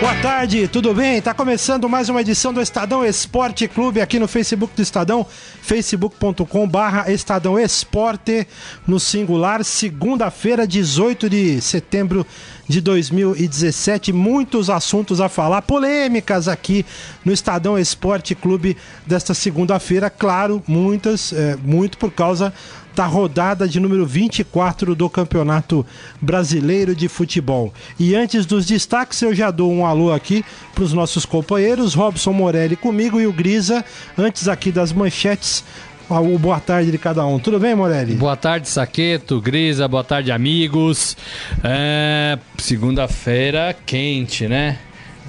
Boa tarde, tudo bem? Tá começando mais uma edição do Estadão Esporte Clube aqui no Facebook do Estadão, facebook.com barra Estadão Esporte, no singular, segunda-feira, 18 de setembro de 2017. Muitos assuntos a falar, polêmicas aqui no Estadão Esporte Clube desta segunda-feira. Claro, muitas, é, muito por causa da rodada de número 24 do Campeonato Brasileiro de Futebol. E antes dos destaques, eu já dou um alô aqui para os nossos companheiros, Robson Morelli comigo e o Grisa. Antes aqui das manchetes, o boa tarde de cada um. Tudo bem, Morelli? Boa tarde, Saqueto, Grisa, boa tarde, amigos. É, Segunda-feira quente, né?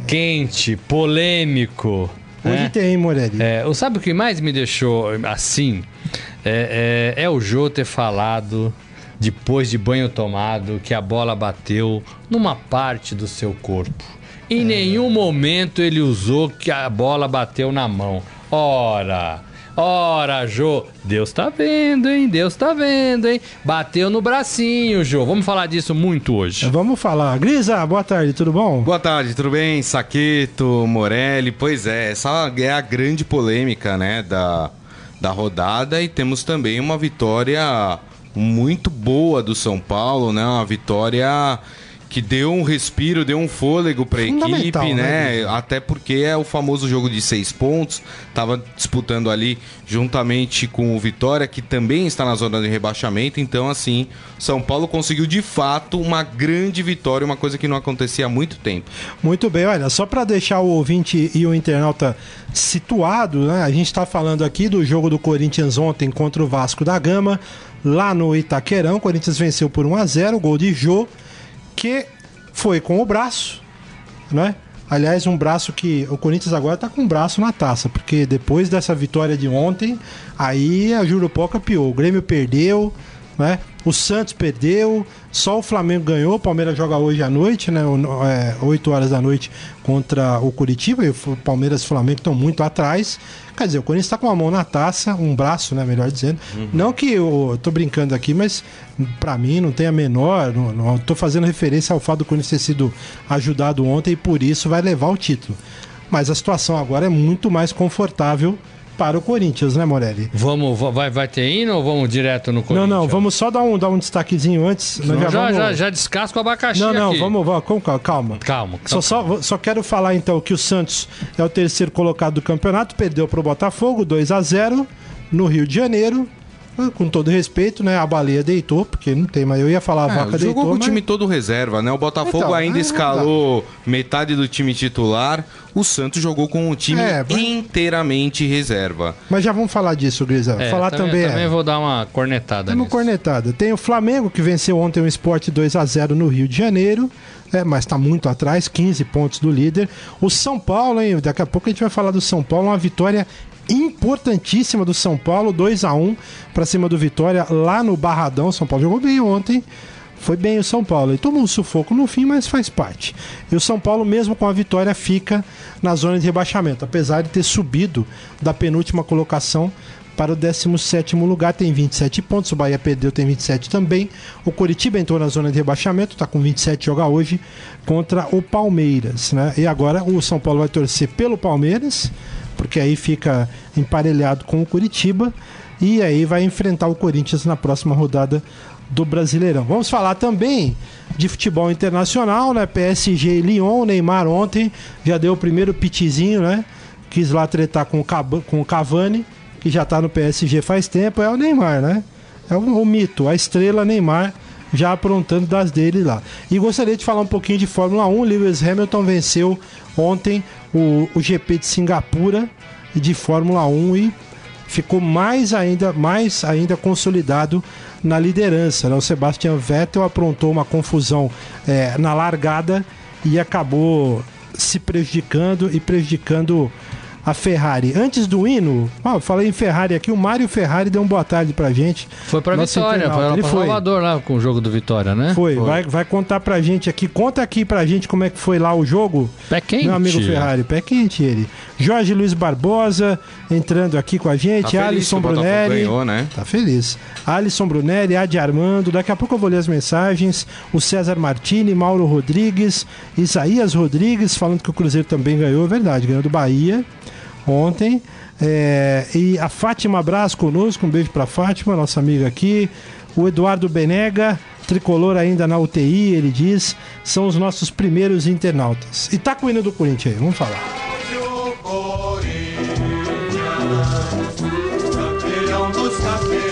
Quente, polêmico. Hoje né? tem, Morelli. É, sabe o que mais me deixou assim? É, é, é, o Jô ter falado, depois de banho tomado, que a bola bateu numa parte do seu corpo. Em é. nenhum momento ele usou que a bola bateu na mão. Ora, ora, Jô, Deus tá vendo, hein? Deus tá vendo, hein? Bateu no bracinho, Jô. Vamos falar disso muito hoje. Vamos falar. Grisa, boa tarde, tudo bom? Boa tarde, tudo bem? Saqueto, Morelli. Pois é, essa é a grande polêmica, né, da da rodada e temos também uma vitória muito boa do São Paulo, né? Uma vitória que deu um respiro, deu um fôlego para a equipe, né? né? Até porque é o famoso jogo de seis pontos. Tava disputando ali juntamente com o Vitória, que também está na zona de rebaixamento. Então, assim, São Paulo conseguiu de fato uma grande vitória, uma coisa que não acontecia há muito tempo. Muito bem, olha, só para deixar o ouvinte e o internauta situado, né? A gente está falando aqui do jogo do Corinthians ontem contra o Vasco da Gama, lá no Itaquerão. O Corinthians venceu por 1 a 0 gol de Jô que foi com o braço, né? Aliás, um braço que o Corinthians agora tá com o braço na taça, porque depois dessa vitória de ontem, aí a Jurupoca piou. O Grêmio perdeu, né? O Santos perdeu, só o Flamengo ganhou. O Palmeiras joga hoje à noite, né? É, 8 horas da noite contra o Curitiba. E o Palmeiras e o Flamengo estão muito atrás. Quer dizer, o Corinthians está com a mão na taça, um braço, né? Melhor dizendo. Uhum. Não que eu tô brincando aqui, mas para mim não tem a menor. Não, não tô fazendo referência ao fato do Corinthians ter sido ajudado ontem e por isso vai levar o título. Mas a situação agora é muito mais confortável para o Corinthians, né, Morelli? Vamos, vai, vai ter hino ou vamos direto no Corinthians? Não, não, vamos só dar um, dar um destaquezinho antes. Não, já, já, vamos... já, já descasca o abacaxi Não, não, aqui. vamos, vamos, calma. Calma, calma. Só, só, só quero falar então que o Santos é o terceiro colocado do campeonato, perdeu para o Botafogo, 2 a 0 no Rio de Janeiro com todo respeito, né? A baleia deitou, porque não tem, mas eu ia falar a é, vaca jogou deitou. Jogou com mas... o time todo reserva, né? O Botafogo então, ainda é, escalou metade do time titular. O Santos jogou com o time é, mas... inteiramente reserva. Mas já vamos falar disso, Grisa. É, falar também, também. Também vou dar uma cornetada. Uma cornetada. Tem o Flamengo que venceu ontem o Sport 2 a 0 no Rio de Janeiro. É, mas está muito atrás, 15 pontos do líder. O São Paulo, hein? Daqui a pouco a gente vai falar do São Paulo, uma vitória importantíssima do São Paulo, 2 a 1 para cima do Vitória lá no Barradão. São Paulo jogou bem ontem. Foi bem o São Paulo. Ele tomou um sufoco no fim, mas faz parte. E o São Paulo, mesmo com a vitória, fica na zona de rebaixamento, apesar de ter subido da penúltima colocação para o 17 lugar, tem 27 pontos. O Bahia perdeu, tem 27 também. O Curitiba entrou na zona de rebaixamento, está com 27, joga hoje contra o Palmeiras. Né? E agora o São Paulo vai torcer pelo Palmeiras porque aí fica emparelhado com o Curitiba e aí vai enfrentar o Corinthians na próxima rodada do Brasileirão. Vamos falar também de futebol internacional, né? PSG e Lyon, Neymar ontem já deu o primeiro pitizinho, né? Quis lá tretar com o, Cavani, que já tá no PSG faz tempo, é o Neymar, né? É o mito, a estrela Neymar já aprontando das dele lá. E gostaria de falar um pouquinho de Fórmula 1. Lewis Hamilton venceu ontem o, o GP de Singapura de Fórmula 1 e ficou mais ainda, mais ainda consolidado na liderança. Né? O Sebastian Vettel aprontou uma confusão é, na largada e acabou se prejudicando e prejudicando a Ferrari. Antes do hino, eu falei em Ferrari aqui, o Mário Ferrari deu uma boa tarde pra gente. Foi pra Vitória, internauta. foi Ele pra foi. Salvador lá com o jogo do Vitória, né? Foi, Vai, vai contar pra gente aqui. Conta aqui pra gente como é que foi lá o jogo. Pé quente. Meu amigo Ferrari, pé quente ele. Jorge Luiz Barbosa entrando aqui com a gente. Tá Alisson Brunelli. ganhou, né? Tá feliz. Alisson Brunelli, Adi Armando. Daqui a pouco eu vou ler as mensagens. O César Martini, Mauro Rodrigues, Isaías Rodrigues, falando que o Cruzeiro também ganhou. É verdade, ganhou do Bahia ontem. É, e a Fátima Braz conosco. Um beijo pra Fátima, nossa amiga aqui. O Eduardo Benega, tricolor ainda na UTI, ele diz, são os nossos primeiros internautas. E tá com o hino do Corinthians aí, vamos falar.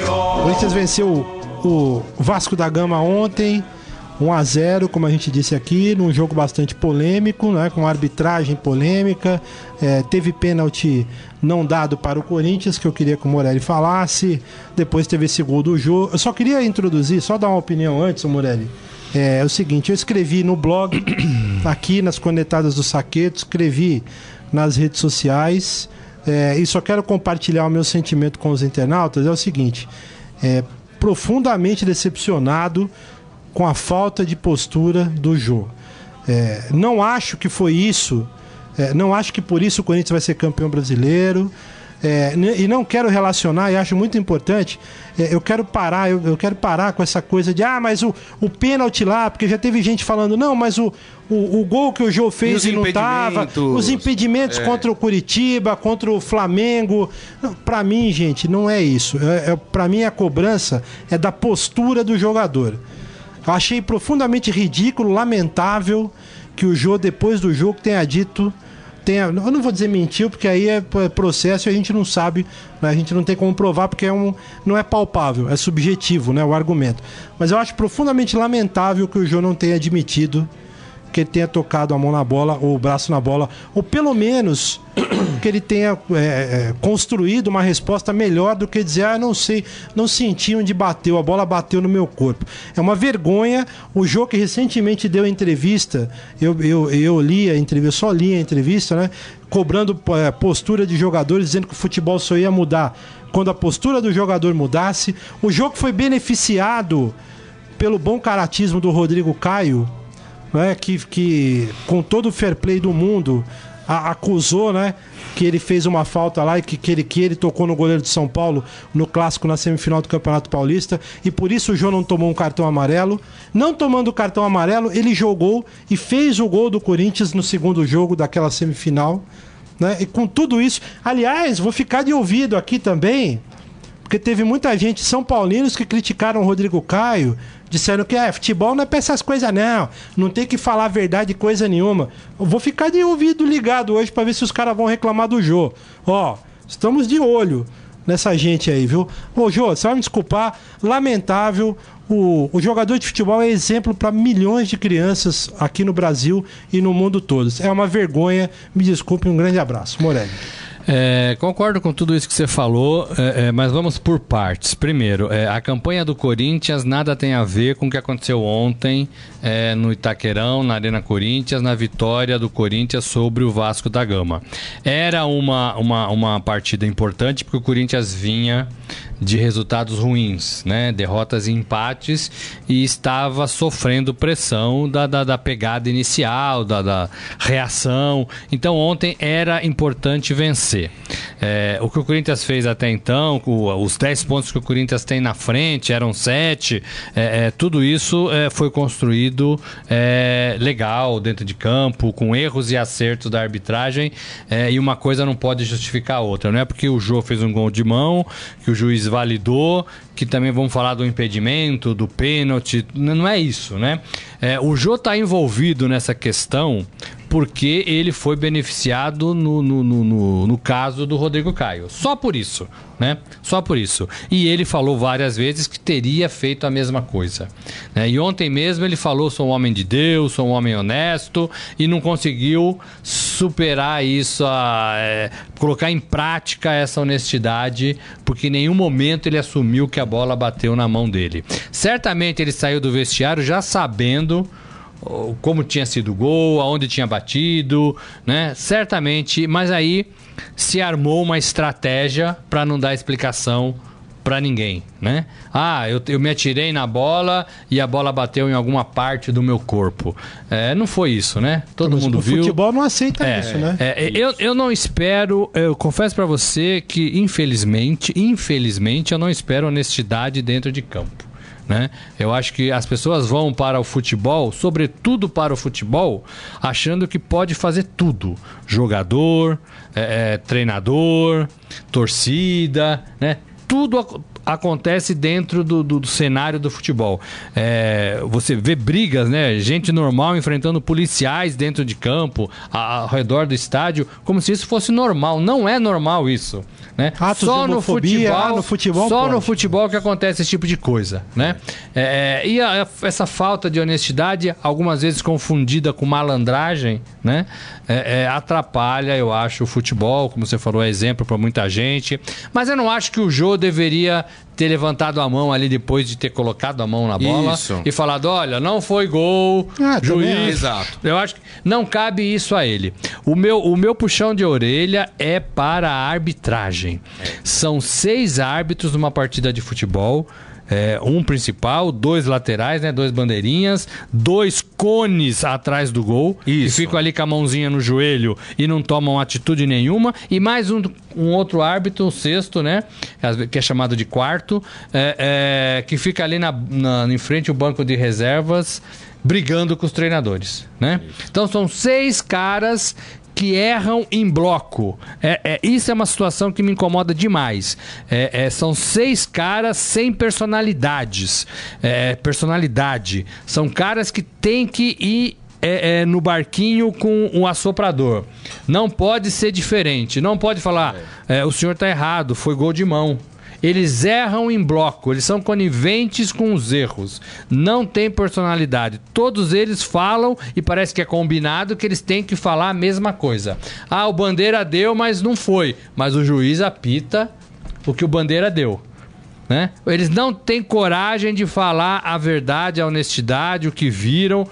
O Corinthians venceu o Vasco da Gama ontem, 1 a 0 como a gente disse aqui, num jogo bastante polêmico, né, com arbitragem polêmica. É, teve pênalti não dado para o Corinthians, que eu queria que o Morelli falasse. Depois teve esse gol do jogo. Eu só queria introduzir, só dar uma opinião antes, Morelli. É, é o seguinte, eu escrevi no blog, aqui nas Conectadas do Saqueto, escrevi nas redes sociais. É, e só quero compartilhar o meu sentimento com os internautas. É o seguinte: é, profundamente decepcionado com a falta de postura do Jô. É, não acho que foi isso. é, não acho que por isso o Corinthians vai ser campeão brasileiro. é, e não quero relacionar, e acho muito importante. é, eu quero parar, eu, eu quero parar com essa coisa de ah, mas o, o pênalti lá, porque já teve gente falando, não, mas o, o, o gol que o Jô fez os e, não tava, impedimentos? os impedimentos contra o Curitiba, contra o Flamengo. Pra mim, gente, não é isso. É, é, para mim, a cobrança é da postura do jogador. Achei profundamente ridículo, lamentável que o Jô, depois do jogo, tenha dito. Tenha, eu não vou dizer mentiu, porque aí é processo e a gente não sabe, né? a gente não tem como provar, porque é um, não é palpável, é subjetivo né, o argumento. Mas eu acho profundamente lamentável que o Jô não tenha admitido que ele tenha tocado a mão na bola ou o braço na bola, ou pelo menos que ele tenha é, é, construído uma resposta melhor do que dizer, ah, não sei, não senti onde bateu, a bola bateu no meu corpo. É uma vergonha. O Jô que recentemente deu entrevista, eu, eu, eu li a entrevista, só li a entrevista, né? Cobrando é, postura de jogadores, dizendo que o futebol só ia mudar quando a postura do jogador mudasse. O jogo foi beneficiado pelo bom caratismo do Rodrigo Caio, né, que, que com todo o fair play do mundo a- acusou, né, que ele fez uma falta lá e que, que, ele, que ele tocou no goleiro de São Paulo no clássico na semifinal do Campeonato Paulista e por isso o João não tomou um cartão amarelo. Não tomando o cartão amarelo, ele jogou e fez o gol do Corinthians no segundo jogo daquela semifinal. Né? E com tudo isso, aliás, vou ficar de ouvido aqui também, porque teve muita gente, São Paulinos, que criticaram o Rodrigo Caio, disseram que é, futebol não é pra essas coisas, não. Não tem que falar a verdade coisa nenhuma. Eu vou ficar de ouvido ligado hoje pra ver se os caras vão reclamar do Jô. Ó, estamos de olho nessa gente aí, viu? Ô, Jô, você vai me desculpar, lamentável. O, o jogador de futebol é exemplo para milhões de crianças aqui no Brasil e no mundo todo. É uma vergonha. Me desculpe, um grande abraço. Morelli. É, concordo com tudo isso que você falou, é, é, mas vamos por partes. Primeiro, é, a campanha do Corinthians nada tem a ver com o que aconteceu ontem é, no Itaquerão, na Arena Corinthians, na vitória do Corinthians sobre o Vasco da Gama. Era uma, uma, uma partida importante porque o Corinthians vinha de resultados ruins, né? derrotas e empates, e estava sofrendo pressão da, da, da pegada inicial, da, da reação. Então ontem era importante vencer. É, o que o Corinthians fez até então, o- os 10 pontos que o Corinthians tem na frente, eram 7, é, é, tudo isso é, foi construído é, legal dentro de campo, com erros e acertos da arbitragem, é, e uma coisa não pode justificar a outra. Não é porque o Jô fez um gol de mão, que o juiz validou, que também vamos falar do impedimento, do pênalti, não é isso, né? É, o Jô está envolvido nessa questão porque ele foi beneficiado no, no, no, no- no caso do Rodrigo Caio. Só por isso, né? Só por isso. E ele falou várias vezes que teria feito a mesma coisa. né? E ontem mesmo ele falou: sou um homem de Deus, sou um homem honesto, e não conseguiu superar isso, a, é, colocar em prática essa honestidade, porque em nenhum momento ele assumiu que a bola bateu na mão dele. Certamente ele saiu do vestiário já sabendo como tinha sido o gol, aonde tinha batido, né? Certamente, mas aí se armou uma estratégia para não dar explicação para ninguém, né? Ah, eu, eu me atirei na bola e a bola bateu em alguma parte do meu corpo. É, não foi isso, né? Todo Mas mundo o viu. futebol não aceita É, isso, né? é, eu, eu não espero, eu confesso pra você que infelizmente, infelizmente eu não espero honestidade dentro de campo. Né? Eu acho que as pessoas vão para o futebol, sobretudo para o futebol, achando que pode fazer tudo: jogador, é, é, treinador, torcida, né? Tudo acontece dentro do, do- do cenário do futebol. É, você vê brigas, né? Gente normal enfrentando policiais dentro de campo, a- ao redor do estádio, como se isso fosse normal. Não é normal isso. Né? Atos de homofobia, ah, no futebol só no pode. futebol que acontece esse tipo de coisa, né? É, e a- essa falta de honestidade, algumas vezes confundida com malandragem, né? É, é, atrapalha, eu acho, o futebol, como você falou, é exemplo para muita gente. Mas eu não acho que o Jô deveria ter levantado a mão ali depois de ter colocado a mão na bola Isso. e falado, olha, não foi gol, Ah, juiz. Exato. Eu acho que não cabe isso a ele. O meu, o meu puxão de orelha é para a arbitragem. São seis árbitros numa partida de futebol. É, um principal, dois laterais, né? Dois bandeirinhas, dois cones atrás do gol. Isso. Que ficam ali com a mãozinha no joelho e não tomam atitude nenhuma. E mais um, um outro árbitro, um sexto, né? Que é chamado de quarto, é, é, que fica ali na, na- em frente ao banco de reservas, brigando com os treinadores, né? Então são seis caras que erram em bloco. É, é- isso é uma situação que me incomoda demais. É, é, são seis caras sem personalidades. É, personalidade. São caras que têm que ir é, é, no barquinho com um assoprador. Não pode ser diferente. Não pode falar, é, o senhor está errado, foi gol de mão. Eles erram em bloco, eles são coniventes com os erros. Não tem personalidade. Todos eles falam e parece que é combinado que eles têm que falar a mesma coisa. Ah, o Bandeira deu, mas não foi. Mas o juiz apita o que o Bandeira deu. Né? Eles não têm coragem de falar a verdade, a honestidade, o que viram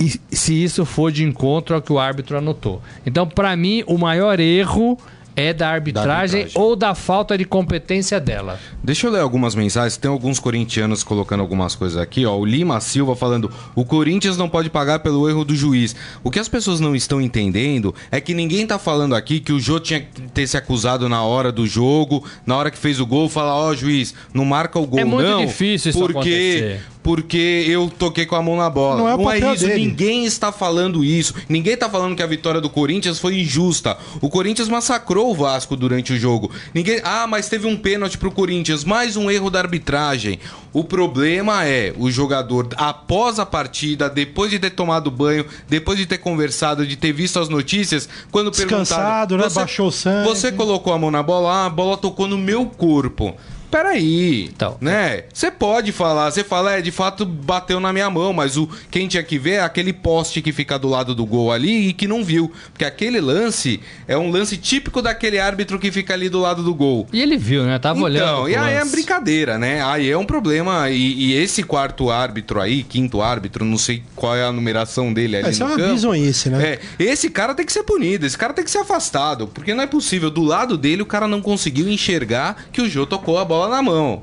e se isso for de encontro ao que o árbitro anotou. Então, para mim, o maior erro é da arbitragem, arbitragem. ou da falta de competência dela. Deixa eu ler algumas mensagens. Tem alguns corintianos colocando algumas coisas aqui, ó. O Lima Silva falando: o Corinthians não pode pagar pelo erro do juiz. O que as pessoas não estão entendendo é que ninguém tá falando aqui que o Jô tinha que ter se acusado na hora do jogo, na hora que fez o gol, falar: ó, juiz, não marca o gol, É muito não. difícil isso porque acontecer. Porque eu toquei com a mão na bola. Não é o papel isso, dele. ninguém está falando isso. Ninguém está falando que a vitória do Corinthians foi injusta. O Corinthians massacrou o Vasco durante o jogo. Ninguém, ah, mas teve um pênalti pro Corinthians, mais um erro da arbitragem. O problema é o jogador após a partida, depois de ter tomado banho, depois de ter conversado, de ter visto as notícias, quando Descansado, perguntaram, né? Baixou o sangue. Você colocou a mão na bola, ah, a bola tocou no meu corpo. Peraí, Então, né? Você pode falar, você fala, é, de fato bateu na minha mão, mas o quem tinha que ver é aquele poste que fica do lado do gol ali e que não viu. Porque aquele lance é um lance típico daquele árbitro que fica ali do lado do gol. E ele viu, né? Tava olhando. Então, e aí é lance. brincadeira, né? Aí é um problema. E, e esse quarto árbitro aí, quinto árbitro, não sei qual é a numeração dele ali Isso é no uma campo. bizonhice, né? É, esse cara tem que ser punido, esse cara tem que ser afastado, porque não é possível. Do lado dele, o cara não conseguiu enxergar que o Jô tocou a bola na mão.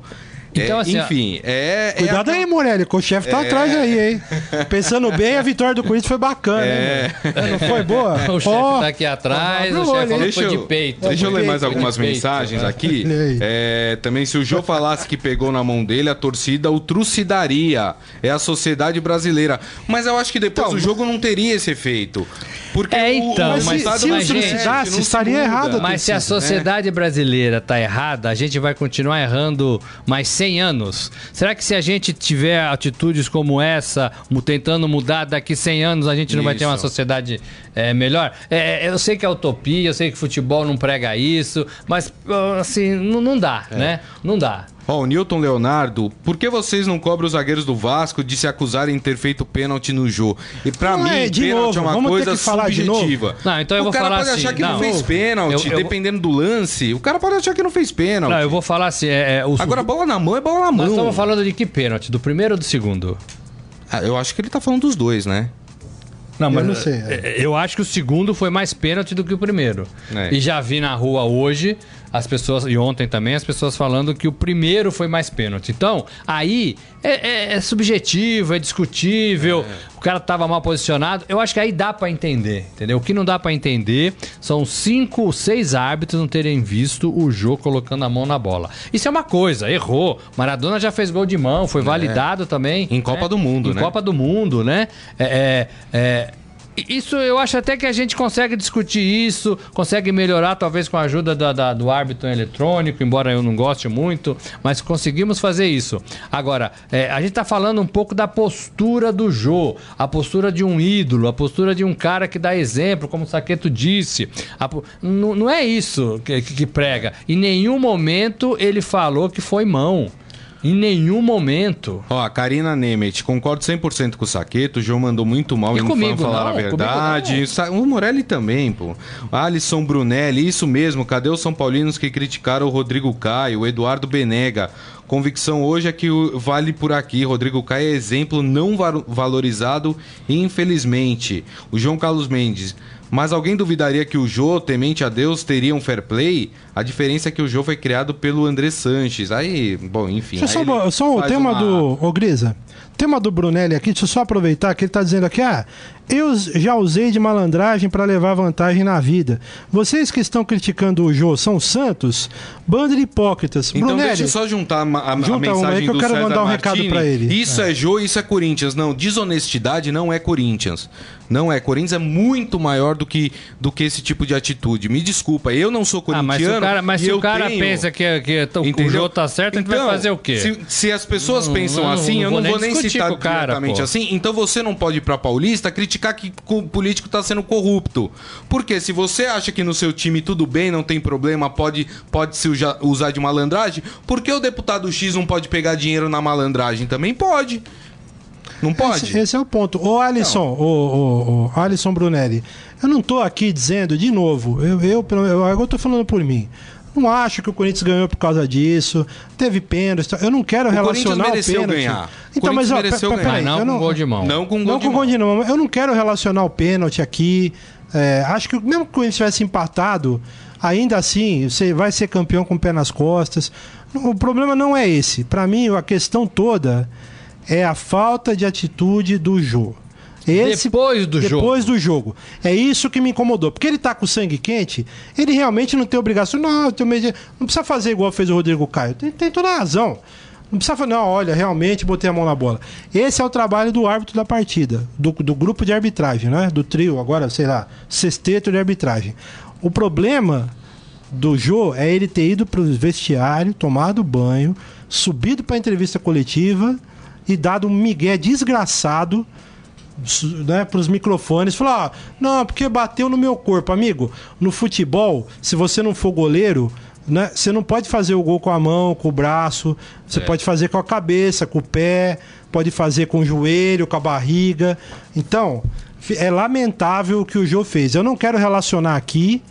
Então, É, assim, enfim, é. é Cuidado aí, Morelli, que o chefe tá atrás aí, hein? Pensando bem, a vitória do Corinthians foi bacana, hein? Não foi boa? O chefe Ó, tá aqui atrás, o o chefe falou hein? que foi de peito. Deixa eu ler mais algumas peito. mensagens aqui. Olha aí. É, também, se o Jô falasse que pegou na mão dele, a torcida o trucidaria. É a sociedade brasileira. Mas eu acho que depois Então, o jogo não teria esse efeito. Porque É, então, mas se o se estaria errado. Mas se a torcida, sociedade brasileira tá errada, a gente vai continuar errando mais 100 anos. Será que se a gente tiver atitudes como essa, tentando mudar daqui 100 anos, a gente não vai ter uma Isso. sociedade é, melhor? É, eu sei que é utopia, eu sei que futebol não prega isso, mas assim, não, não dá, É. né? Não dá. Ó, o Newton Leonardo, por que vocês não cobram os zagueiros do Vasco de se acusarem de ter feito pênalti no jogo? E pra Não, mim, é, de pênalti novo, é uma vamos ter coisa que falar de novo? subjetiva. Não, então eu o vou cara falar pode achar assim, que não, não, fez pênalti, eu- eu- dependendo do lance. O cara pode achar que não fez pênalti. Não, eu vou falar assim, é, é, o Agora, bola na mão é bola na Nós mão. estamos falando de que pênalti? Do primeiro ou do segundo? Ah, eu acho que ele tá falando dos dois, né? Não, Eu mas não sei, é, eu acho que o segundo foi mais pênalti do que o primeiro. É. E já vi na rua hoje as pessoas, e ontem também, as pessoas falando que o primeiro foi mais pênalti. Então, aí é, é- é subjetivo, é discutível, o cara tava mal posicionado. Eu acho que aí dá pra entender, entendeu? O que não dá pra entender são cinco, seis árbitros não terem visto o jogo colocando a mão na bola. Isso é uma coisa, errou. Maradona já fez gol de mão, foi validado também. Em Copa né? do Mundo, em né? Copa do Mundo, né? É, é, é, isso eu acho até que a gente consegue discutir isso, consegue melhorar, talvez com a ajuda da- da- do árbitro eletrônico, embora eu não goste muito, mas conseguimos fazer isso. Agora, é, a gente tá falando um pouco da postura do Jô, a postura de um ídolo, a postura de um cara que dá exemplo, como o Saqueto disse. A não, não é isso que- que prega. Em nenhum momento ele falou que foi mão. Em nenhum momento. Ó, a Karina Nemeth, concordo 100% com o Saqueto. O João mandou muito mal E e não comigo falar não, a verdade. comigo O Morelli também, pô. Alisson Brunelli, isso mesmo. Cadê os São Paulinos que criticaram o Rodrigo Caio, o Eduardo Benega? Convicção hoje é que vale por aqui. Rodrigo Caio é exemplo não va- valorizado, infelizmente. O João Carlos Mendes. Mas alguém duvidaria que o Jô, temente a Deus, teria um fair play? A diferença é que o Jô foi criado pelo André Sanches. Aí, bom, enfim. Só, ele só o tema uma- do. Ô, Grisa. Tema do Brunelli aqui, deixa eu só aproveitar que ele tá dizendo aqui, ah, eu já usei de malandragem para levar vantagem na vida. Vocês que estão criticando o Jô são santos? Bando de hipócritas. Então Brunelli, deixa eu só juntar a, a- a Junta uma aí mensagem que eu do quero César mandar um recado Martini. pra ele. Isso é. Jô, isso é Corinthians. Não, desonestidade não é Corinthians. Não é. Corinthians é muito maior do que, do que esse tipo de atitude. Me desculpa, eu não sou Ah, corintiano. mas se o cara, mas se o cara tenho- pensa que, que o Entendeu? jogo tá certo, a gente vai Então, fazer o quê? Se, se as pessoas Não, pensam não, assim, não eu vou não nem vou nem citar com o cara, diretamente pô. assim. Então você não pode ir pra Paulista criticar que o político tá sendo corrupto. Porque se você acha que no seu time tudo bem, não tem problema, pode, pode se usar de malandragem, por que o deputado X não pode pegar dinheiro na malandragem? Também pode. Não pode? Esse, esse é o ponto. Ô Alisson, ô, ô, ô, Alisson Brunelli, eu não tô aqui dizendo, de novo, eu, eu, eu, agora eu tô falando por mim. Não acho que o Corinthians ganhou por causa disso. Teve pênalti. Eu não quero relacionar o mereceu pênalti. ganhar. O Então, mas Corinthians ó, mereceu pe- ganhar. peraí, Mas não eu com gol de mão. Não com gol não de com mão. gol de mão. Eu não quero relacionar o pênalti aqui. É, acho que mesmo que o Corinthians tivesse empatado, ainda assim, você vai ser campeão com o pé nas costas. O problema não é esse. Para mim, a questão toda é a falta de atitude do Jô. Esse, Depois do jogo. Depois do jogo. É isso que me incomodou. Porque ele tá com o sangue quente, ele realmente não tem obrigação. Não, eu tenho medo não precisa fazer igual fez o Rodrigo Caio. Tem, tem toda a razão. Não precisa falar, não, olha, realmente botei a mão na bola. Esse é o trabalho do árbitro da partida, do, do grupo de arbitragem, né? Do trio, agora, sei lá, sexteto de arbitragem. O problema do Jô é ele ter ido pro vestiário, tomado banho, subido pra entrevista coletiva e dado um migué desgraçado né, para os microfones, falar: ah, não, porque bateu no meu corpo, amigo. No futebol, se você não for goleiro, né, você não pode fazer o gol com a mão, com o braço, você pode fazer com a cabeça, com o pé, pode fazer com o joelho, com a barriga. Então, é lamentável o que o Jô fez. Eu não quero relacionar aqui.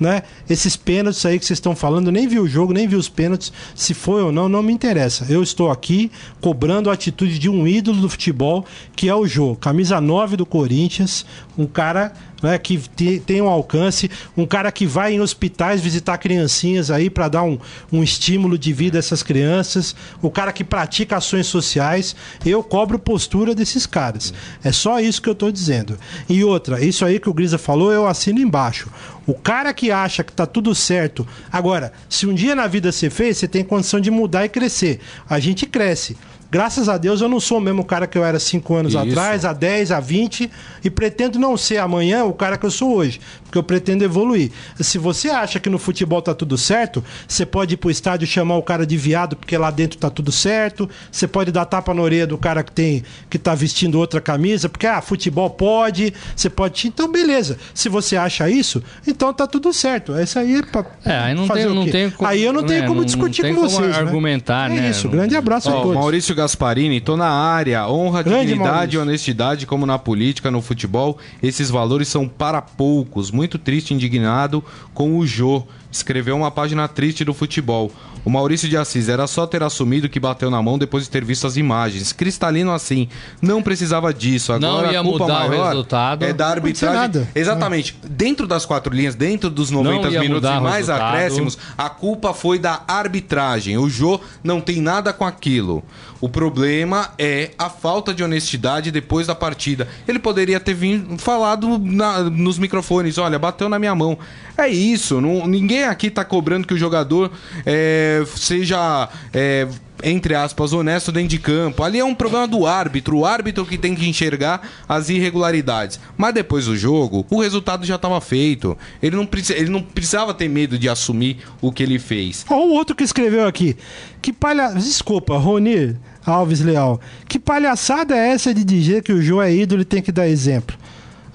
Né? Esses pênaltis aí que vocês estão falando, nem vi o jogo, nem vi os pênaltis, se foi ou não, não me interessa. Eu estou aqui cobrando a atitude de um ídolo do futebol, que é o Jô, camisa 9 do Corinthians, um cara né, que te- tem um alcance, um cara que vai em hospitais visitar criancinhas aí para dar um, um estímulo de vida a essas crianças, o cara que pratica ações sociais. Eu cobro postura desses caras. É só isso que eu estou dizendo. E outra, isso aí que o Grisa falou, eu assino embaixo. O cara que acha que tá tudo certo. Agora, se um dia na vida você fez, você tem condição de mudar e crescer. A gente cresce. Graças a Deus eu não sou o mesmo cara que eu era 5 anos Isso. atrás, a 10, a 20, e pretendo não ser amanhã o cara que eu sou hoje, porque eu pretendo evoluir. Se você acha que no futebol tá tudo certo, você pode ir pro estádio chamar o cara de viado porque lá dentro tá tudo certo, você pode dar tapa na orelha do cara que tem que tá vestindo outra camisa, porque ah, futebol pode, você pode, então beleza. Se você acha isso, então tá tudo certo. Essa aí é pra É, aí não fazer tem, o não tem como, Aí eu não tenho né, como discutir tem com como vocês, né? argumentar, é né? isso, grande abraço a Ó, todos. Maurício Gasparini, tô na área. Honra, Grande dignidade Maurício. e honestidade, como na política, no futebol, esses valores são para poucos. Muito triste e indignado com o Jô. escreveu uma página triste do futebol. O Maurício de Assis era só ter assumido que bateu na mão depois de ter visto as imagens. Cristalino assim, não precisava disso. Agora Não ia a culpa mudar o maior resultado. é da Não arbitragem. nada. Exatamente. Dentro das quatro linhas, dentro dos 90 ia minutos e o mais acréscimos, a culpa foi da arbitragem. O Jô não tem nada com aquilo. O problema é a falta de honestidade depois da partida. Ele poderia ter vindo, falado na- nos microfones: olha, bateu na minha mão. É isso. não- ninguém aqui tá cobrando que o jogador é, seja. é, entre aspas, honesto dentro de campo. Ali é um problema do árbitro, o árbitro que tem que enxergar as irregularidades. Mas depois do jogo, o resultado já estava feito. Ele não, ele não precisava ter medo de assumir o que ele fez. Ó, o outro que escreveu aqui. Que palha... Desculpa, Roni Alves Leal. Que palhaçada é essa de dizer que o Jô é ídolo e tem que dar exemplo?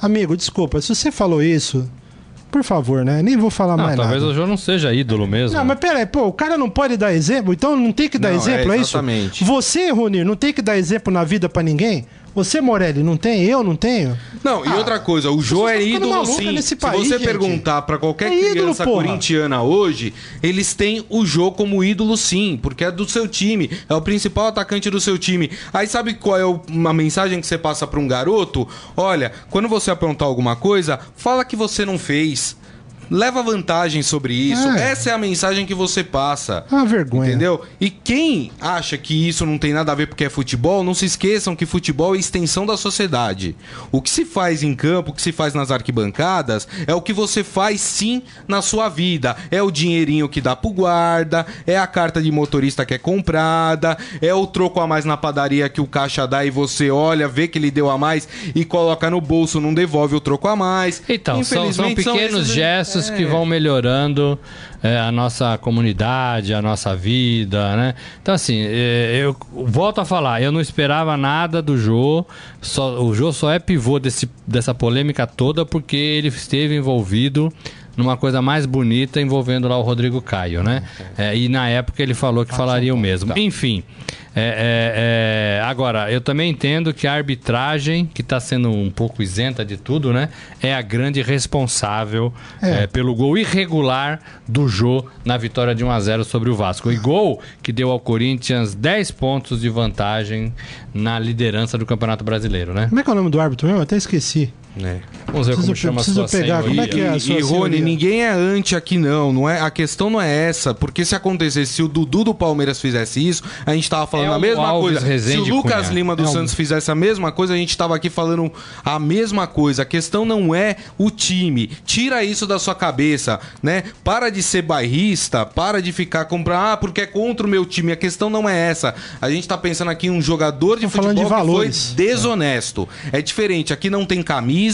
Amigo, desculpa, se você falou isso, por favor, né? Nem vou falar Não, mais talvez nada. o Jô não seja ídolo mesmo. Não, mas peraí, pô, o cara não pode dar exemplo, então não tem que dar Não, exemplo, é, é, isso? exatamente. Você, Rony, não tem que dar exemplo na vida pra ninguém? Você, Morelli, não tem? Eu não tenho? Não, e Ah, outra coisa, o Jô é ídolo sim. Se país, você gente. perguntar pra qualquer É criança corintiana hoje, eles têm o Jô como ídolo sim, porque é do seu time, é o principal atacante do seu time. Aí sabe qual é uma mensagem que você passa pra um garoto? Olha, quando você aprontar alguma coisa, fala que você não fez. Leva vantagem sobre isso. É. Essa é a mensagem que você passa. É uma vergonha. Entendeu? E quem acha que isso não tem nada a ver porque é futebol, não se esqueçam que futebol é extensão da sociedade. O que se faz em campo, o que se faz nas arquibancadas, é o que você faz sim na sua vida. É o dinheirinho que dá pro guarda, é a carta de motorista que é comprada, é o troco a mais na padaria que o caixa dá e você olha, vê que ele deu a mais e coloca no bolso, não devolve o troco a mais. Então, são, são Infelizmente, pequenos esses- gestos que É. vão melhorando é, a nossa comunidade, a nossa vida, né? Então, assim, é, eu volto a falar, eu não esperava nada do Jô, só, o Jô só é pivô desse, dessa polêmica toda porque ele esteve envolvido numa coisa mais bonita envolvendo lá o Rodrigo Caio, né? É, e na época ele falou que falaria o mesmo. Enfim, é, é, é, agora, eu também entendo que a arbitragem, que está sendo um pouco isenta de tudo, né? É a grande responsável É. é, pelo gol irregular do Jô na vitória de 1 a 0 sobre o Vasco. E gol que deu ao Corinthians 10 pontos de vantagem na liderança do Campeonato Brasileiro, né? Como é que é o nome do árbitro mesmo? Eu até esqueci. É. Vamos ver Preciso- como chama a sua pegar, como é que é? senhoria. a sua E, Rony, senhoria? ninguém é anti aqui não, não é? A questão não é essa, porque se acontecesse, se o Dudu do Palmeiras fizesse isso, a gente tava falando É a mesma Alves coisa. Rezende se o Lucas Cunha. Lima do É Santos fizesse a mesma coisa, a gente tava aqui falando a mesma coisa. A questão não é o time. Tira isso da sua cabeça, né? Para de ser bairrista, para de ficar comprando, ah, porque é contra o meu time. A questão não é essa. A gente tá pensando aqui em um jogador de Tô futebol falando de que valores. foi desonesto. É diferente. Aqui não tem camisa,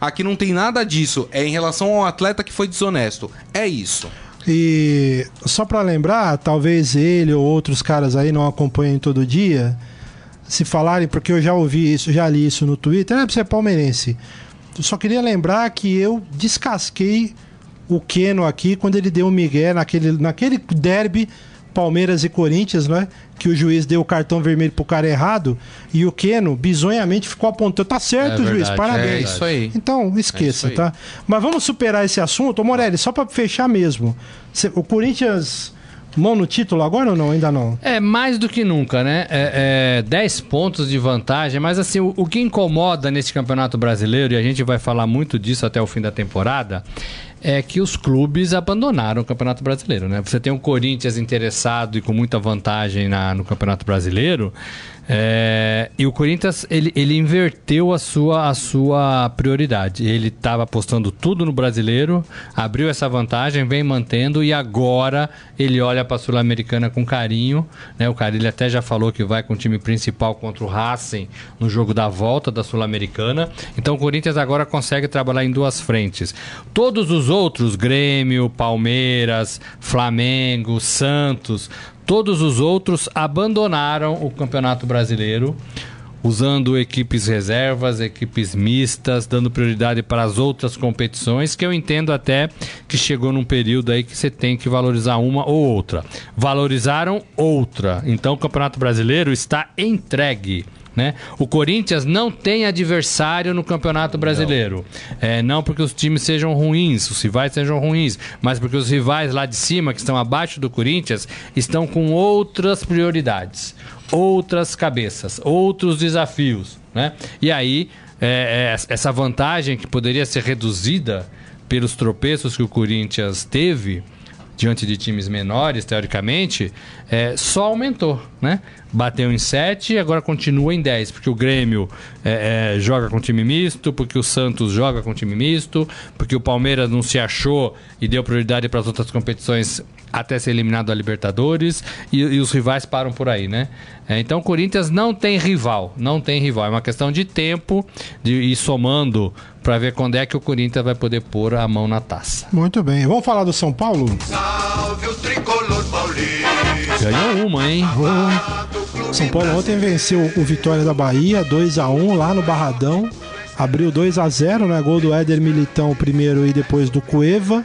aqui não tem nada disso. É em relação ao atleta que foi desonesto. É isso. E só pra lembrar, talvez ele ou outros caras aí não acompanhem todo dia, se falarem, porque eu já ouvi isso, já li isso no Twitter, é pra ser palmeirense. Eu só queria lembrar que eu descasquei o Keno aqui quando ele deu o Miguel naquele, naquele derby Palmeiras e Corinthians, né? Que o juiz deu o cartão vermelho pro cara errado e o Keno bizonhamente ficou apontando. Tá certo, É juiz, verdade, parabéns. é isso aí. Então, É esqueça, isso aí. tá? Mas vamos superar esse assunto. Ô, Morelli, só pra fechar mesmo. O Corinthians, mão no título agora ou não? Ainda não. É, mais do que nunca, né? É, é, 10 pontos de vantagem, mas assim, o, o que incomoda nesse campeonato brasileiro, e a gente vai falar muito disso até o fim da temporada, é que os clubes abandonaram o Campeonato Brasileiro, né? Você tem o Corinthians interessado e com muita vantagem na- no Campeonato Brasileiro, é, e o Corinthians, ele, ele inverteu a sua, a sua prioridade. Ele estava apostando tudo no brasileiro, abriu essa vantagem, vem mantendo e agora ele olha para a Sul-Americana com carinho. Né? O Carilho até já falou que vai com o time principal contra o Racing no jogo da volta da Sul-Americana. Então o Corinthians agora consegue trabalhar em duas frentes. Todos os outros, Grêmio, Palmeiras, Flamengo, Santos, todos os outros abandonaram o Campeonato Brasileiro usando equipes reservas, equipes mistas, dando prioridade para as outras competições, que eu entendo até que chegou num período aí que você tem que valorizar uma ou outra. Valorizaram outra. Então o Campeonato Brasileiro está entregue Né? O Corinthians não tem adversário no Campeonato Brasileiro. É, não porque os times sejam ruins, os rivais sejam ruins, mas porque os rivais lá de cima, que estão abaixo do Corinthians, estão com outras prioridades, outras cabeças, outros desafios. Né? E aí, é, é, essa vantagem que poderia ser reduzida pelos tropeços que o Corinthians teve diante de times menores, teoricamente, é, só aumentou, né? Bateu em 7 e agora continua em 10, porque o Grêmio é, é, joga com time misto, porque o Santos joga com time misto, porque o Palmeiras não se achou e deu prioridade para as outras competições até ser eliminado da Libertadores e, e, os rivais param por aí, né? É, então o Corinthians não tem rival, não tem rival. É uma questão de tempo de ir somando para ver quando é que o Corinthians vai poder pôr a mão na taça. Muito bem. Vamos falar do São Paulo? Salve o tricolor paulista. Ganhou uma, hein? Oh. São Paulo ontem venceu o Vitória da Bahia 2 a 1 lá no Barradão. Abriu 2 a 0 né? Gol do Éder Militão primeiro e depois do Cueva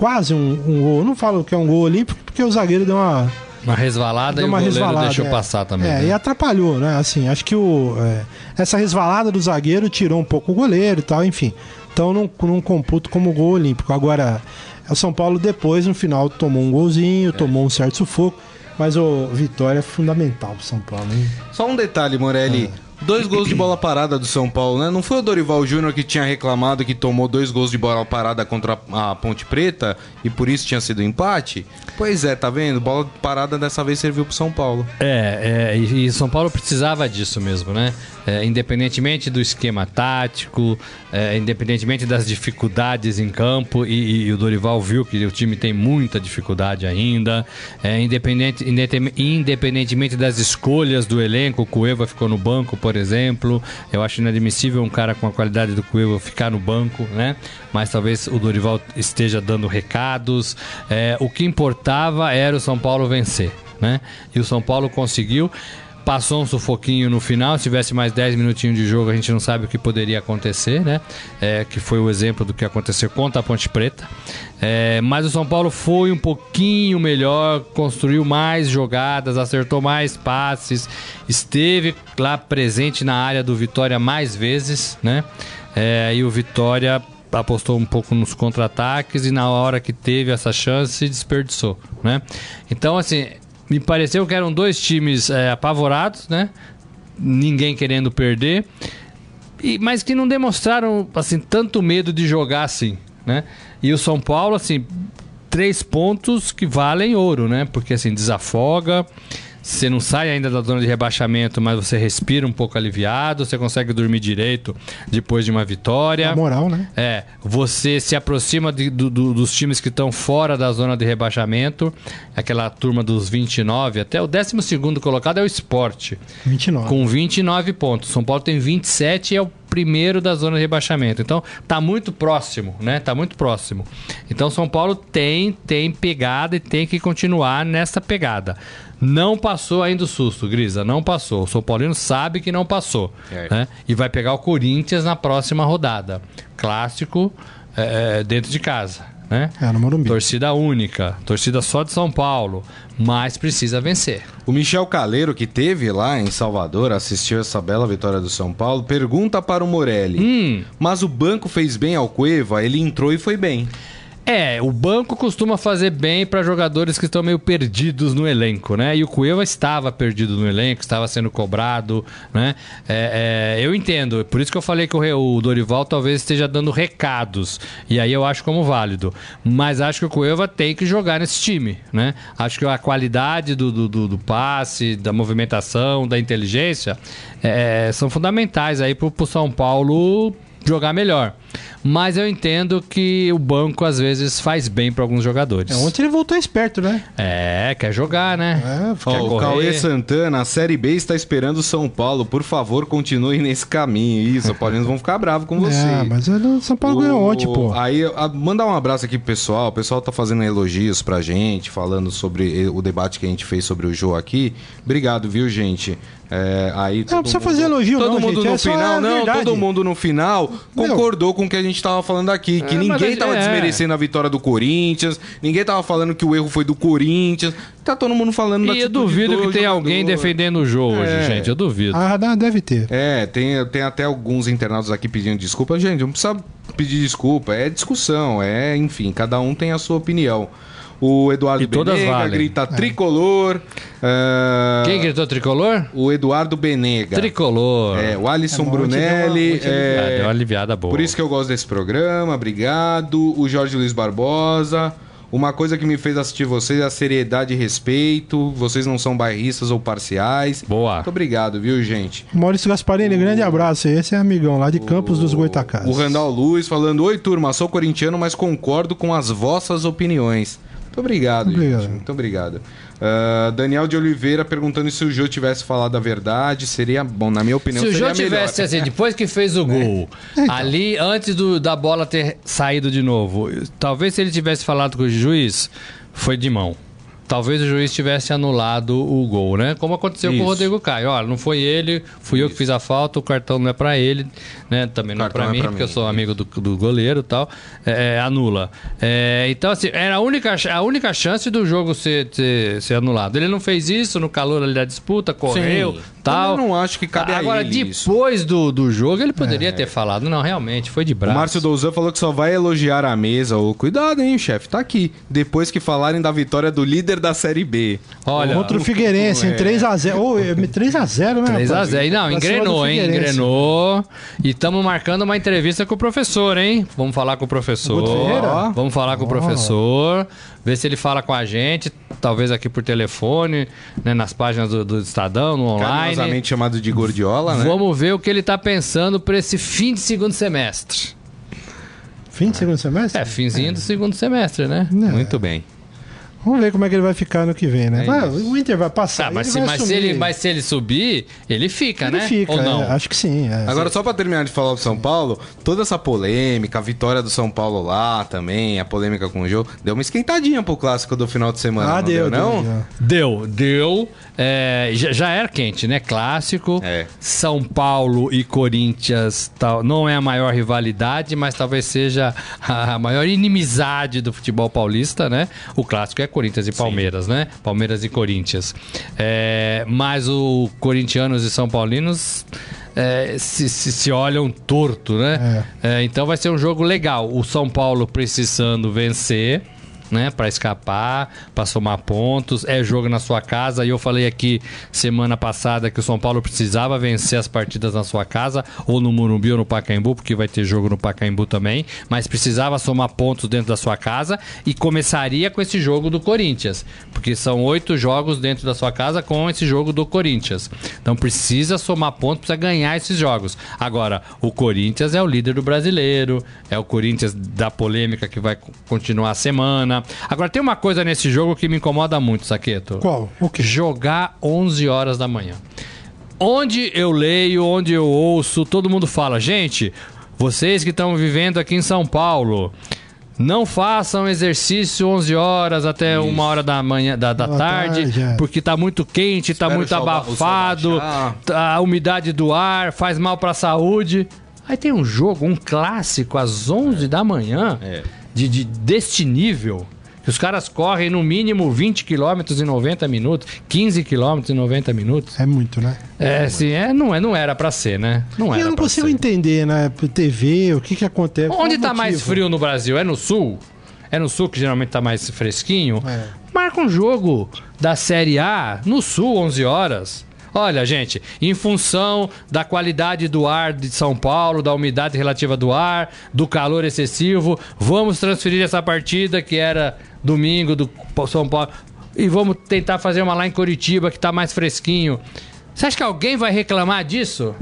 quase um, um gol. não falo que é um gol olímpico porque o zagueiro deu uma. Uma resvalada deu uma e o goleiro resvalada, deixou é. passar também. É, né? e atrapalhou, né? Assim, acho que o, é, essa resvalada do zagueiro tirou um pouco o goleiro e tal, enfim. Então não, não computo como gol olímpico. Agora, o São Paulo depois, no final, tomou um golzinho, tomou um certo sufoco. Mas o Vitória é fundamental pro São Paulo, hein? Só um detalhe, Morelli. Dois gols de bola parada do São Paulo, né? Não foi o Dorival Júnior que tinha reclamado que tomou dois gols de bola parada contra a Ponte Preta e por isso tinha sido empate? Pois é, tá vendo? Bola parada dessa vez serviu pro São Paulo. É, é e, São Paulo precisava disso mesmo, né? É, independentemente do esquema tático, é, independentemente das dificuldades em campo, e, e, o Dorival viu que o time tem muita dificuldade ainda, é, independente, independentemente das escolhas do elenco, o Cueva ficou no banco, por exemplo, eu acho inadmissível um cara com a qualidade do Cueva ficar no banco, né? Mas talvez o Dorival esteja dando recados. É, o que importava era o São Paulo vencer, né? E o São Paulo conseguiu passou um sufoquinho no final. Se tivesse mais 10 minutinhos de jogo, a gente não sabe o que poderia acontecer, né? É, que foi o exemplo do que aconteceu contra a Ponte Preta. É, mas o São Paulo foi um pouquinho melhor, construiu mais jogadas, acertou mais passes, esteve lá presente na área do Vitória mais vezes, né? É, e o Vitória apostou um pouco nos contra-ataques e na hora que teve essa chance desperdiçou, né? Então assim, me pareceu que eram dois times é, apavorados, né? Ninguém querendo perder, e, mas que não demonstraram assim tanto medo de jogar assim, né? E o São Paulo, assim, três pontos que valem ouro, né? Porque assim desafoga. Você não sai ainda da zona de rebaixamento, mas você respira um pouco aliviado, você consegue dormir direito depois de uma vitória. A moral, né? É, você se aproxima de, do, do, dos times que estão fora da zona de rebaixamento, aquela turma dos 29, até o 12 colocado é o esporte, 29. com 29 pontos. São Paulo tem 27 e é o primeiro da zona de rebaixamento. Então, tá muito próximo, né? Tá muito próximo. Então, São Paulo tem, tem pegada e tem que continuar nessa pegada. Não passou ainda o susto, Grisa, não passou. O São Paulino sabe que não passou. É. Né? E vai pegar o Corinthians na próxima rodada. Clássico é, dentro de casa. Né? É, no Morumbi. Torcida única, torcida só de São Paulo, mas precisa vencer. O Michel Caleiro, que teve lá em Salvador, assistiu essa bela vitória do São Paulo, pergunta para o Morelli. Hum, Mas o banco fez bem ao Cueva, ele entrou e foi bem. É, o banco costuma fazer bem para jogadores que estão meio perdidos no elenco, né? E o Cueva estava perdido no elenco, estava sendo cobrado, né? É, é, eu entendo, por isso que eu falei que o, o Dorival talvez esteja dando recados, e aí eu acho como válido. Mas acho que o Cueva tem que jogar nesse time, né? Acho que a qualidade do, do, do- do passe, da movimentação, da inteligência é, são fundamentais aí pro, pro São Paulo jogar melhor. Mas eu entendo que o banco às vezes faz bem para alguns jogadores. É, ontem ele voltou esperto, né? É, quer jogar, né? É, Quer o correr. Cauê Santana, a Série B está esperando o São Paulo. Por favor, continue nesse caminho. Isso, os paulinos vão ficar bravos com você. É, mas o São Paulo ganhou ontem, pô. Aí, a- mandar um abraço aqui pro pessoal. O pessoal tá fazendo elogios pra gente, falando sobre o debate que a gente fez sobre o jogo aqui. Obrigado, viu, gente? É, aí Não todo precisa mundo- fazer elogio, Todo não, mundo gente, no é final, não, verdade. todo mundo no final Meu, concordou com o que a gente tava falando aqui, que É, ninguém tava é. desmerecendo a vitória do Corinthians, ninguém tava falando que o erro foi do Corinthians. Tá todo mundo falando da E eu duvido do que tenha alguém defendendo o jogo É. hoje, gente. Eu duvido. Ah, deve ter. É, tem, tem até alguns internautas aqui pedindo desculpa. Gente, não precisa pedir desculpa, é discussão, é, enfim, cada um tem a sua opinião. O Eduardo E todas Benega valem. grita tricolor. ah, Quem gritou tricolor? O Eduardo Benega. Tricolor. É, o Alisson É bom, Brunelli. deu uma- deu- Ah, é, deu uma aliviada boa. por isso que eu gosto desse programa, obrigado. O Jorge Luiz Barbosa. Uma coisa que me fez assistir vocês é a seriedade e respeito. Vocês não são bairristas ou parciais. Boa. Muito obrigado, viu, gente? Maurício Gasparini, grande abraço. Esse é amigão lá de Campos dos Goitacazes. O Randall Luiz falando: Oi, turma, sou corintiano, mas concordo com as vossas opiniões. Muito obrigado, Obrigado. gente. Muito obrigado. Ah, Daniel de Oliveira perguntando se o Jô tivesse falado a verdade. Seria bom, na minha opinião, Se o seria Jô tivesse, melhor. assim, depois que fez o gol, Então. ali, antes do- da bola ter saído de novo, talvez se ele tivesse falado com o juiz, foi de mão. Talvez o juiz tivesse anulado o gol, né? Como aconteceu com Isso. o Rodrigo Caio. Olha, não foi ele, fui eu que fiz a falta, o cartão não é pra ele, né? Também não é pra é mim, pra porque eu mim. sou amigo do, do goleiro e tal. É, anula. É, então, assim, era a única, a única chance do jogo ser, ser, ser anulado. Ele não fez isso no calor ali da disputa, correu, Sim. Tal. Também não acho que cabe a Agora, ele isso. depois do, do jogo, ele poderia ter falado. Não, realmente, foi de O braço. Márcio Douzan falou que só vai elogiar a mesa. Ô, cuidado, hein, chefe. Tá aqui. Depois que falarem da vitória do líder da Série B. Olha, Contra o Figueirense, em É. 3x0. Ô, 3x0, né? 3 a rapaz? 0 E Não, Pra cima engrenou, hein? Engrenou. E estamos marcando uma entrevista com o professor, hein? Vamos falar com o professor. Vamos falar com o Ó. professor. Ver se ele fala com a gente. Talvez aqui por telefone, né, nas páginas do, do Estadão, no online. Carinhosamente chamado de Gordiola, né? Vamos ver o que ele tá pensando para esse fim de segundo semestre. Fim de segundo semestre? É, finzinho do segundo semestre, né? Não. Muito bem. Vamos ver como é que ele vai ficar no que vem, né? É Vai, o Inter vai passar. Ah, mas, ele se, vai mas, se ele, mas se ele subir, ele fica, Ele né? fica, Ou não? é, acho que sim. é. Agora, só pra terminar de falar do São Paulo, toda essa polêmica, a vitória do São Paulo lá também, a polêmica com o jogo, deu uma esquentadinha pro clássico do final de semana. ah, não deu, deu, não? deu, Deu, deu. deu. É, já, já era quente, né? Clássico. É. São Paulo e Corinthians tal, não é a maior rivalidade, mas talvez seja a maior inimizade do futebol paulista, né? O clássico é Corinthians e Palmeiras, né? Palmeiras e Corinthians. É, mas o corintianos e São Paulinos é, se, se, se olham torto, né? É, então vai ser um jogo legal. O São Paulo precisando vencer né, para escapar, para somar pontos. É jogo na sua casa. E eu falei aqui semana passada que o São Paulo precisava vencer as partidas na sua casa, ou no Morumbi ou no Pacaembu, porque vai ter jogo no Pacaembu também. Mas precisava somar pontos dentro da sua casa e começaria com esse jogo do Corinthians, porque são oito jogos dentro da sua casa com esse jogo do Corinthians. Então precisa somar pontos, precisa ganhar esses jogos. Agora, o Corinthians é o líder do brasileiro, é o Corinthians da polêmica que vai co- continuar a semana. Agora, tem uma coisa nesse jogo que me incomoda muito, Saqueto. Qual? O quê? Jogar 11 horas da manhã. Onde eu leio, onde eu ouço, todo mundo fala, gente, vocês que estão vivendo aqui em São Paulo, não façam exercício 11 horas até uma hora da manhã, da, da tarde, tarde, é. porque tá muito quente, tá Espera muito abafado, tá- a umidade do ar faz mal pra saúde. Aí tem um jogo, um clássico às 11 da manhã, É. de, de- deste nível, que os caras correm no mínimo 20 km em 90 minutos, 15 km em 90 minutos. É muito, né? É, assim, é, não, é, não era pra ser, né? Não E era eu não consigo ser. entender, né? TV, o que que acontece. Onde tá mais motivo? frio no Brasil? É no sul? É no sul que geralmente tá mais fresquinho? É. Marca um jogo da Série A no sul, 11 horas. Olha, gente, em função da qualidade do ar de São Paulo, da umidade relativa do ar, do calor excessivo, vamos transferir essa partida que era domingo do São Paulo e vamos tentar fazer uma lá em Curitiba que tá mais fresquinho. Você acha que alguém vai reclamar disso?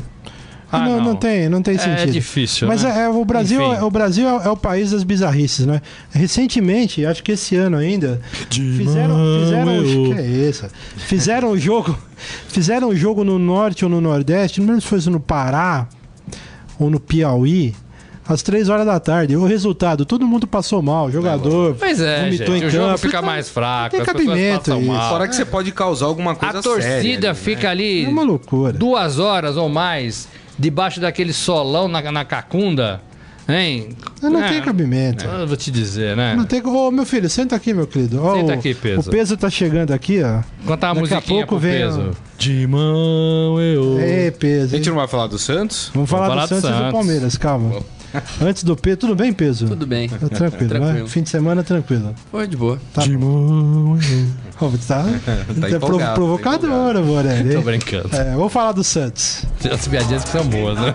Ah, não, não. tem, não tem É sentido. difícil, Mas né? é, o Brasil, Enfim. é, o Brasil é, é o país das bizarrices, né? Recentemente, acho que esse ano ainda, fizeram, fizeram eu. que é isso? Fizeram o jogo, fizeram o jogo no norte ou no nordeste, não lembro se foi no Pará ou no Piauí. Às três horas da tarde. O resultado, todo mundo passou mal. O jogador Pois é, vomitou gente, em o jogo campo. fica Não- mais fraco, Não as tem cabimento passam isso. mal. Fora que você pode causar alguma coisa A torcida séria ali, né? fica ali É uma loucura. duas horas ou mais debaixo daquele solão na, na cacunda. Hein? Eu não É, tem cabimento. Eu vou te dizer, né? Não tem... Ô, meu filho, senta aqui, meu querido. Ó, Senta aqui, Peso. O peso tá chegando aqui, ó. Contar uma Daqui a pouco pro vem peso. a- De mão eu... Ei, peso. A gente não vai falar do Santos? Vamos falar, falar do do Santos e do Santos. Palmeiras, calma. Antes do peso, tudo bem, peso? Tudo bem. Tá tranquilo, né? Tranquilo. Fim de semana tranquilo. Foi de boa. Tá De mão eu... Ó, tá, tá empolgado, provo- tá provocadora, Morelli. Tô brincando. É, vamos falar do Santos. As piadinhas que são boas, né?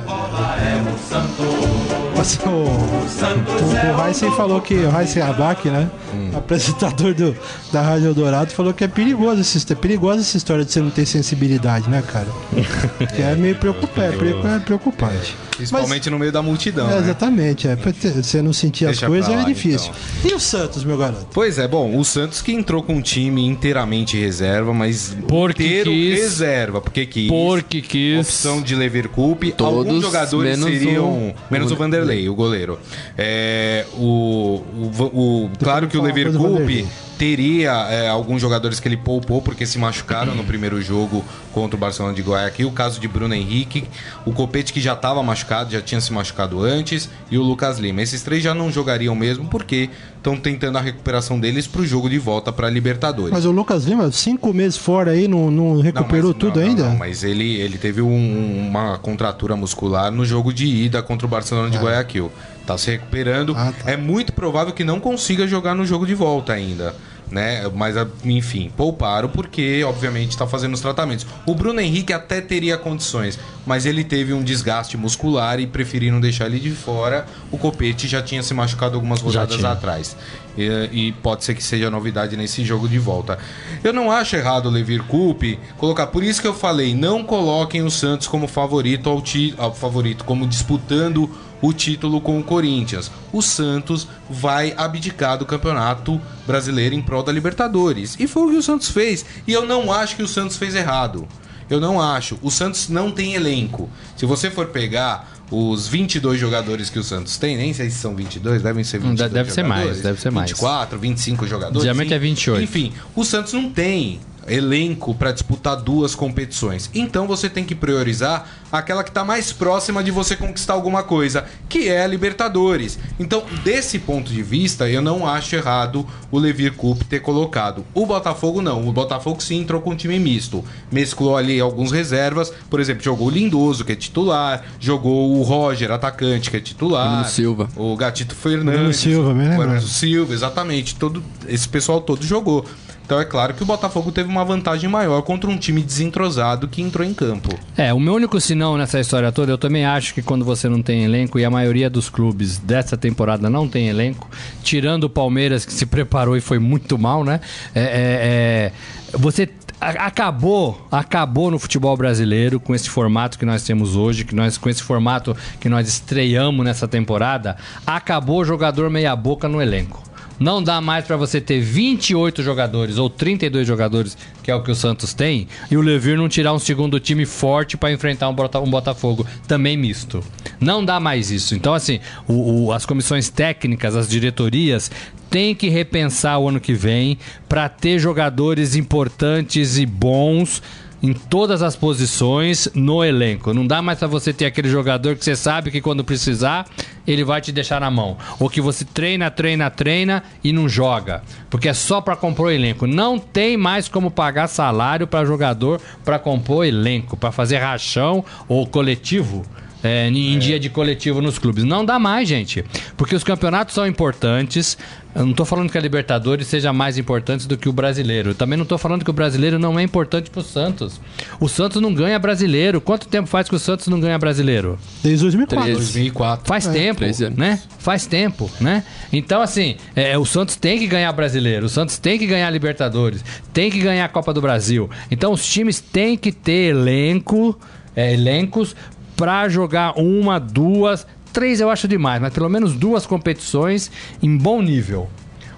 Mas O, o, o Heisen falou que o Heisen Abac, né? Apresentador do, da Rádio Eldorado, falou que é perigoso esse, é perigosa essa história de você não ter sensibilidade, né, cara? que é meio preocupante, é, preocu- é preocupante. Principalmente no meio da multidão, É, né? Exatamente, é. Você não sentir Deixa as coisas pra lá, é difícil. E o Santos, meu garoto? Pois é, bom, o Santos que entrou com um time inteiramente reserva, mas Porque inteiro quis. reserva, porque quis. Porque quis... Opção de Leverkusen. Todos, Alguns jogadores menos seriam. o- menos o o Vanderlei, o goleiro. É, o, o, o- claro que o Leverkusen teria é, alguns jogadores que ele poupou porque se machucaram no primeiro jogo contra o Barcelona de Guayaquil. O caso de Bruno Henrique, o Copete que já estava machucado, já tinha se machucado antes, e o Lucas Lima. Esses três já não jogariam mesmo porque estão tentando a recuperação deles para o jogo de volta para a Libertadores. Mas o Lucas Lima, cinco meses fora aí, não, não Não, recuperou mas- tudo não, não, ainda? Não, mas ele, ele teve um- uma contratura muscular no jogo de ida contra o Barcelona de Guayaquil. Tá se recuperando. Ah, tá. É muito provável que não consiga jogar no jogo de volta ainda. Né? Mas, a- enfim, pouparam porque, obviamente, está fazendo os tratamentos. O Bruno Henrique até teria condições, mas ele teve um desgaste muscular e preferiram deixar ele de fora. O Copete já tinha se machucado algumas rodadas atrás. E, e pode ser que seja novidade nesse jogo de volta. Eu não acho errado o Levir Coupe colocar. Por isso que eu falei, não coloquem o Santos como favorito ao, ti, ao favorito, como disputando o título com o Corinthians. O Santos vai abdicar do campeonato brasileiro em prol da Libertadores. E foi o que o Santos fez. E eu não acho que o Santos fez errado. Eu não acho. O Santos não tem elenco. Se você for pegar os 22 jogadores que o Santos tem, nem sei se são 22, devem ser 22 Hum, deve ser mais, jogadores, deve ser mais. 24, 25 jogadores. Geralmente é 28. Enfim, o Santos não tem elenco para disputar duas competições. Então você tem que priorizar aquela que está mais próxima de você conquistar alguma coisa, que é a Libertadores. Então, desse ponto de vista, eu não acho errado o Levir Coupe ter colocado. O Botafogo não. O Botafogo sim entrou com um time misto. Mesclou ali alguns reservas. Por exemplo, jogou o Lindoso, que é titular. Jogou o Roger, atacante, que é titular. Bruno Silva. O Gatito Fernandes. Bruno Silva, bem o lembrado. Bruno Silva, exatamente. Todo, esse pessoal todo jogou. Então é claro que o Botafogo teve uma vantagem maior contra um time desentrosado que entrou em campo. É, o meu único sinão nessa história toda, eu também acho que quando você não tem elenco, e a maioria dos clubes dessa temporada não tem elenco, tirando o Palmeiras, que se preparou e foi muito mal, né? É, é, é, você acabou, acabou no futebol brasileiro com esse formato que nós temos hoje, que nós com esse formato que nós estreamos nessa temporada, acabou o jogador meia boca no elenco. Não dá mais pra você ter 28 jogadores ou 32 jogadores, que é o que o Santos tem, e o Levir não tirar um segundo time forte pra enfrentar um, Bota- um Botafogo também misto. Não dá mais isso. Então, assim, o- o- as comissões técnicas, as diretorias, têm que repensar o ano que vem pra ter jogadores importantes e bons em todas as posições no elenco. Não dá mais pra você ter aquele jogador que você sabe que quando precisar, ele vai te deixar na mão. Ou que você treina, treina, treina e não joga. Porque é só pra compor o elenco. Não tem mais como pagar salário pra jogador pra compor elenco, pra fazer rachão ou coletivo. É, em dia de coletivo nos clubes. Não dá mais, gente. Porque os campeonatos são importantes. Eu não tô falando que a Libertadores seja mais importante do que o brasileiro. Eu também não tô falando que o brasileiro não é importante pro Santos. O Santos não ganha brasileiro. Quanto tempo faz que o Santos não ganha brasileiro? Desde 2004. 13. 2004. Faz tempo, 13 anos. né? Faz tempo, né? Então, assim, é, o Santos tem que ganhar brasileiro, o Santos tem que ganhar Libertadores, tem que ganhar a Copa do Brasil. Então, os times têm que ter elenco, é, elencos pra jogar uma, duas, três eu acho demais, mas pelo menos duas competições em bom nível.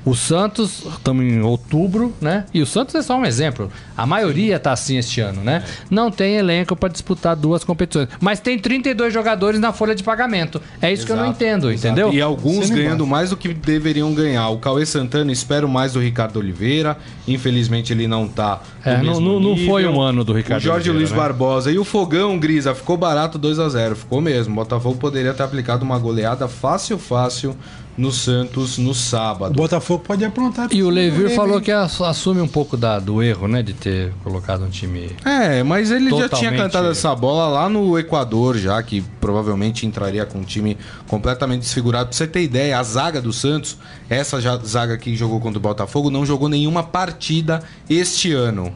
O Santos, estamos em outubro, né? E o Santos é só um exemplo. A maioria tá assim este ano, né? Não tem elenco para disputar duas competições. Mas tem 32 jogadores na folha de pagamento. É isso que eu não Exato, entendo, exato. entendeu? E alguns ganhando mais do que deveriam ganhar. O Cauê Santana espero mais do Ricardo Oliveira. Infelizmente ele não tá. no É, não- mesmo não- foi um ano do Ricardo O Jorge Oliveira, Luiz né? Barbosa e o Fogão Grisa ficou barato 2 a 0 Ficou mesmo. O Botafogo poderia ter aplicado uma goleada fácil, fácil no Santos no O sábado. Botafogo pode aprontar. E o Levir falou que ass- assume um pouco da- do erro, né? De ter colocado um time. É, mas ele já tinha Totalmente- cantado essa bola lá no Equador, já que provavelmente entraria com um time completamente desfigurado. Pra você ter ideia, a zaga do Santos, essa já- zaga que jogou contra o Botafogo, não jogou nenhuma partida este ano.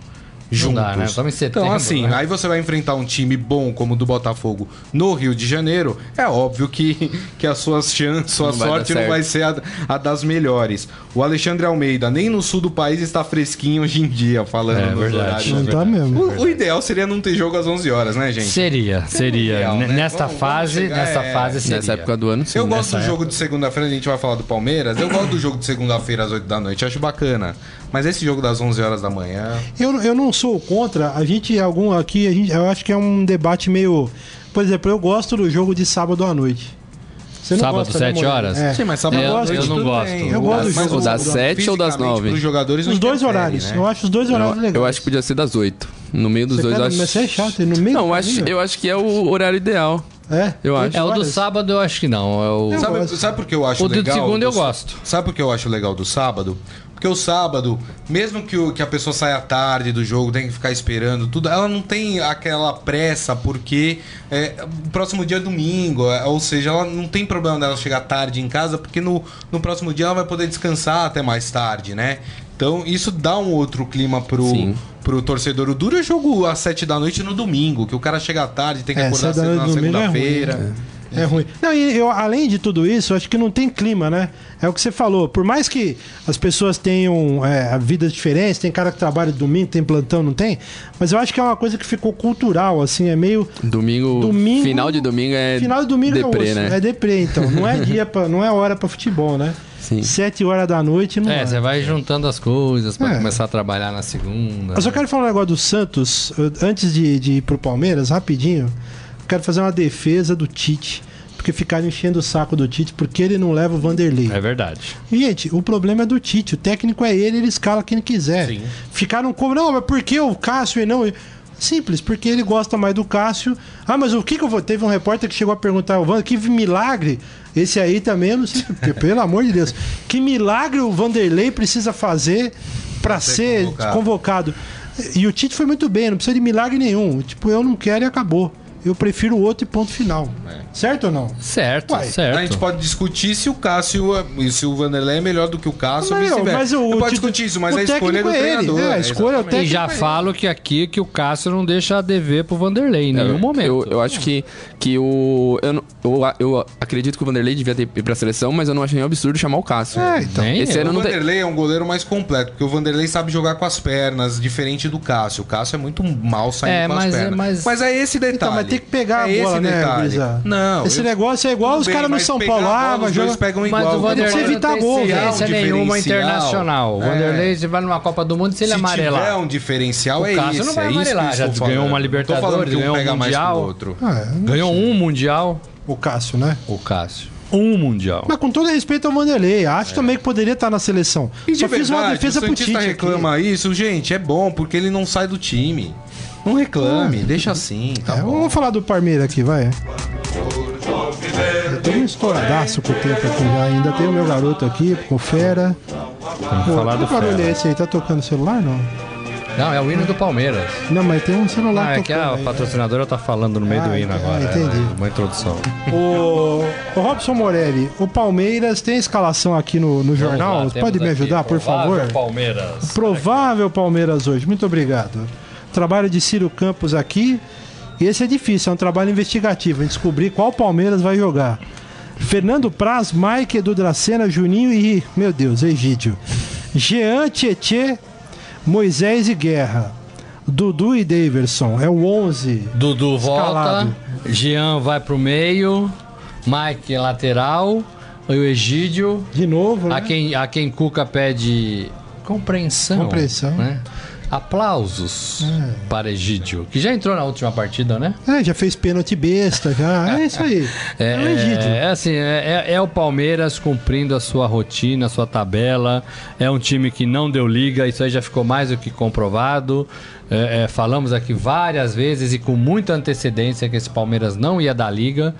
Juntos. dá, né? Setembro, então, assim, né? aí você vai enfrentar um time bom como o do Botafogo no Rio de Janeiro, é óbvio que, que a sua chance, sua Não sorte não vai ser a, a das melhores. O Alexandre Almeida, nem no sul do país está fresquinho hoje em dia, falando É nos verdade. horários. Não tá mesmo. O, o ideal seria não ter jogo às 11 horas, né, gente? Seria, seria. ideal, né? Nesta Vamos- vamos fase, chegar- nessa é, fase seria. Nessa época do ano, sim. eu né? gosto do jogo de segunda-feira, a gente vai falar do Palmeiras. Eu gosto do jogo de segunda-feira às 8 da noite, acho bacana. Mas esse jogo das 11 horas da manhã. Eu, eu não sou contra. A gente, algum aqui, a gente, eu acho que é um debate meio. Por exemplo, eu gosto do jogo de sábado à noite. Você não Sábado, gosta, né, sete Moreno? horas? É. Sim, mas sábado É, à eu não gosto. bem. Eu gosto do Mas jogo O das do- 7 ou das fisicamente, 9? Pros jogadores Os dois interfere, horários. né? Eu acho os dois horários Eu, legais. eu acho que podia ser das 8. No meio dos Você dois, quer- eu acho. Mas você é chato, no meio Não, do eu acho, eu acho que é o horário ideal. É? eu acho. É o do sábado, eu acho que não. É o... Eu Sabe, gosto. sabe por que eu acho O do legal? segundo eu do- gosto. Sabe por que eu acho legal do sábado? Porque o sábado, mesmo que, o- que a pessoa saia tarde do jogo, tem que ficar esperando tudo, ela não tem aquela pressa, porque é, o próximo dia é domingo, é, ou seja, ela não tem problema dela chegar tarde em casa, porque no, no próximo dia ela vai poder descansar até mais tarde, né? Então isso dá um outro clima pro, Sim. pro torcedor. O duro é jogo às sete da noite no domingo, que o cara chega tarde, tem que É, acordar cedo na é segunda-feira. É ruim. Não, e eu, além de tudo isso, eu acho que não tem clima, né? É o que você falou. Por mais que as pessoas tenham é, vidas diferentes, tem cara que trabalha domingo, tem plantão, não tem. Mas eu acho que é uma coisa que ficou cultural, assim, é meio. Domingo, Domingo- Final de domingo é. Final de domingo deprê, é osso. né? É deprê, então. Não é dia pra, não é hora pra futebol, né? Sim. Sete horas da noite não É, é. você vai juntando as coisas pra É. começar a trabalhar na segunda. Eu só quero falar um negócio do Santos, antes de, de ir pro Palmeiras, rapidinho. Quero fazer uma defesa do Tite. Porque ficaram enchendo o saco do Tite porque ele não leva o Vanderlei. É verdade. Gente, o problema é do Tite. O técnico é ele, ele escala quem quiser. Sim. Ficaram como, não, mas por que o Cássio e não. Simples, porque ele gosta mais do Cássio. Ah, mas o que que eu vou. Teve um repórter que chegou a perguntar ao Vanderlei, que milagre. Esse aí também, eu não sei, porque, pelo amor de Deus. Que milagre o Vanderlei precisa fazer pra ser convocado. convocado. E o Tite foi muito bem, não precisa de milagre nenhum. Tipo, eu não quero e acabou. Eu prefiro o outro e ponto final. Certo ou não? Certo, Uai, certo. A gente pode discutir se o Cássio e se o Vanderlei é melhor do que o Cássio ou Não, vice-versa. mas o- Eu o pode discutir isso, mas a escolha é do é treinador. É, a escolha é o E já falo que aqui que o Cássio não deixa a dever pro Vanderlei em nenhum momento. Eu, eu acho que, que o. Eu, eu, eu acredito que o Vanderlei devia ter ir pra seleção, mas eu não achei nenhum absurdo chamar o Cássio. É, então. Nem Esse ano O tem. Vanderlei é um goleiro mais completo, porque o Vanderlei sabe jogar com as pernas, diferente do Cássio. O Cássio é muito mal saindo É, com mas as é- pernas. mas- é esse detalhe. Então, mas tem que pegar é a bola, esse né. Grisa? Não. Esse eu- negócio é igual tudo os bem, caras no mas São Paulo. a Ah, bola, mas os dois joga- pegam Mas igual. o Ele Vanderlei precisa não evitar tem gol, ciência velho. nenhuma Diferencial. internacional. O É. Vanderlei, você vai numa Copa do Mundo, se ele Se amarelar. tiver um diferencial, O é Cássio isso. não vai é amarelar, já ganhou uma Libertadores, ganhou um o Mundial. Ah, é. Ganhou um Mundial, O Cássio, né? o Cássio. Um Mundial. Mas com todo respeito ao Vanderlei, acho também que poderia estar na seleção. É. E de Só fiz uma defesa o pro Tite. Santista aqui. reclama isso, gente, é bom, porque ele não sai do time. Não reclame, deixa assim, tá É, vamos falar do Parmeira aqui, vai. Eu tô um estouradaço com o tempo aqui já. Ainda tem o meu garoto aqui, com o Fera. Vamos Pô, falar do barulho é esse aí? Tá tocando celular, não? Não, é o hino do Palmeiras. Não, mas tem um celular Ah, é que a aí. patrocinadora tá falando no meio Ah, do hino ah, agora. entendi. é, uma introdução. O, o Robson Morelli, o Palmeiras tem escalação aqui no, no jornal? Lá, Pode me ajudar, por favor? Palmeiras. Provável Palmeiras hoje. Muito obrigado. Trabalho de Ciro Campos aqui. E esse é difícil, é um trabalho investigativo, em descobrir qual Palmeiras vai jogar. Fernando Praz, Mike, Edu Dracena, Juninho e, meu Deus, Egídio. Jean, Tietê, Moisés e Guerra. Dudu e Daverson. É o 11. Dudu volta, Escalado. Jean vai pro meio, Mike lateral, o Egídio, De novo, né? a quem, a quem Cuca pede compreensão. Compreensão. Né? Aplausos para Egídio, que já entrou na última partida, né? É, já fez pênalti besta, já. É isso aí. É, o Egídio. É, assim, é, é- é o Palmeiras cumprindo a sua rotina, a sua tabela. É um time que não deu liga, isso aí já ficou mais do que comprovado. É, é, falamos aqui várias vezes e com muita antecedência que esse Palmeiras não ia dar liga.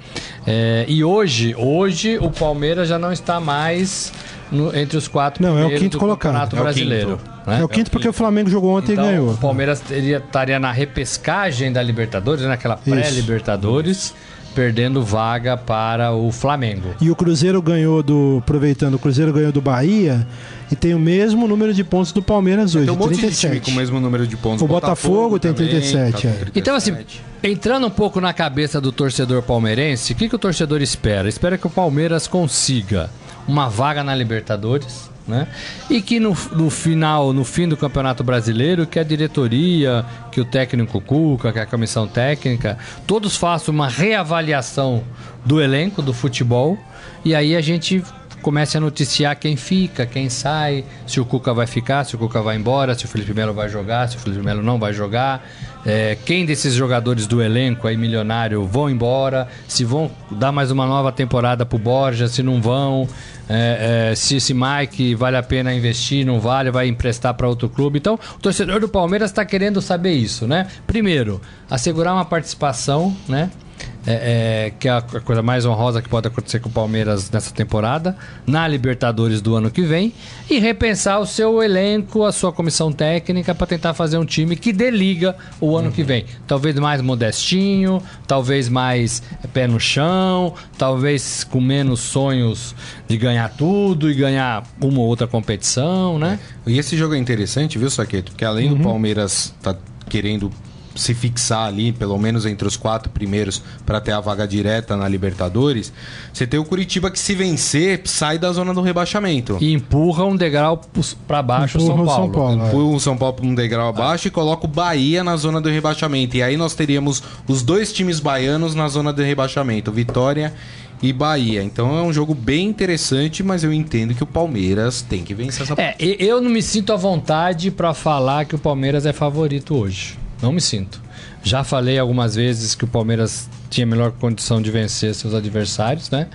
É, e hoje, hoje o Palmeiras já não está mais no- entre os quatro Não, é o primeiros quinto do colocado. Campeonato É o Brasileiro. quinto. né? É o quinto porque o Flamengo jogou ontem Então, e ganhou. o Palmeiras teria, estaria na repescagem da Libertadores, né? naquela pré-Libertadores, perdendo vaga para o Flamengo. E o Cruzeiro ganhou do. Aproveitando, o Cruzeiro ganhou do Bahia e tem o mesmo número de pontos do Palmeiras hoje, Tem um monte de 37. time com o mesmo número de pontos. O Botafogo tem também, 37, tá com é. 37. Então, assim, entrando um pouco na cabeça do torcedor palmeirense, o que, que o torcedor espera? Espera que o Palmeiras consiga uma vaga na Libertadores, né? E que no, no final, no fim do Campeonato Brasileiro, que a diretoria, que o técnico Cuca, que a comissão técnica, todos façam uma reavaliação do elenco do futebol e aí a gente comece a noticiar quem fica, quem sai, se o Cuca vai ficar, se o Cuca vai embora, se o Felipe Melo vai jogar, se o Felipe Melo não vai jogar, é, quem desses jogadores do elenco aí milionário vão embora, se vão dar mais uma nova temporada pro Borja, se não vão, é, é, se esse Mike vale a pena investir, não vale, vai emprestar para outro clube. Então, o torcedor do Palmeiras está querendo saber isso, né? Primeiro, assegurar uma participação, né? É, é, que é a coisa mais honrosa que pode acontecer com o Palmeiras nessa temporada, na Libertadores do ano que vem, e repensar o seu elenco, a sua comissão técnica para tentar fazer um time que dê liga o ano que vem. Talvez mais modestinho, talvez mais pé no chão, talvez com menos sonhos de ganhar tudo e ganhar uma ou outra competição, né? E esse jogo é interessante, viu, Saqueto? Porque além Uhum. do Palmeiras tá querendo se fixar ali, pelo menos entre os quatro primeiros, para ter a vaga direta na Libertadores, você tem o Curitiba que, se vencer, sai da zona do rebaixamento. E empurra um degrau para baixo o São Empurra o Paulo. São Paulo. é. Põe o São Paulo um degrau abaixo e coloca o Bahia na zona do rebaixamento. E aí nós teríamos os dois times baianos na zona do rebaixamento, Vitória e Bahia. Então é um jogo bem interessante, mas eu entendo que o Palmeiras tem que vencer essa É, e- eu não me sinto à vontade pra falar que o Palmeiras é favorito hoje. Não me sinto. Já falei algumas vezes que o Palmeiras tinha melhor condição de vencer seus adversários, né?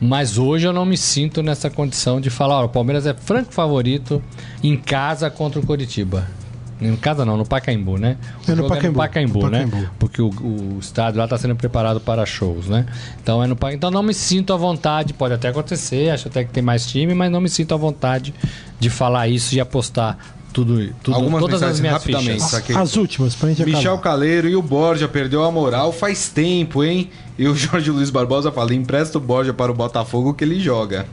Mas hoje eu não me sinto nessa condição de falar, ó, o Palmeiras é franco favorito em casa contra o Coritiba. Em casa não, no Pacaembu, né? O É no Pacaembu, Pacaembu, no né? Pacaembu. Porque o, o estádio lá está sendo preparado para shows, né? Então é no Pa- Então não me sinto à vontade, pode até acontecer, acho até que tem mais time, mas não me sinto à vontade de falar isso e apostar tudo, tudo Algumas todas as minhas rapidamente, fichas. saquei. As últimas, pra gente Michel acabar. Caleiro e o Borja perdeu a moral faz tempo, hein? E o Jorge Luiz Barbosa fala: empresta o Borja para o Botafogo que ele joga.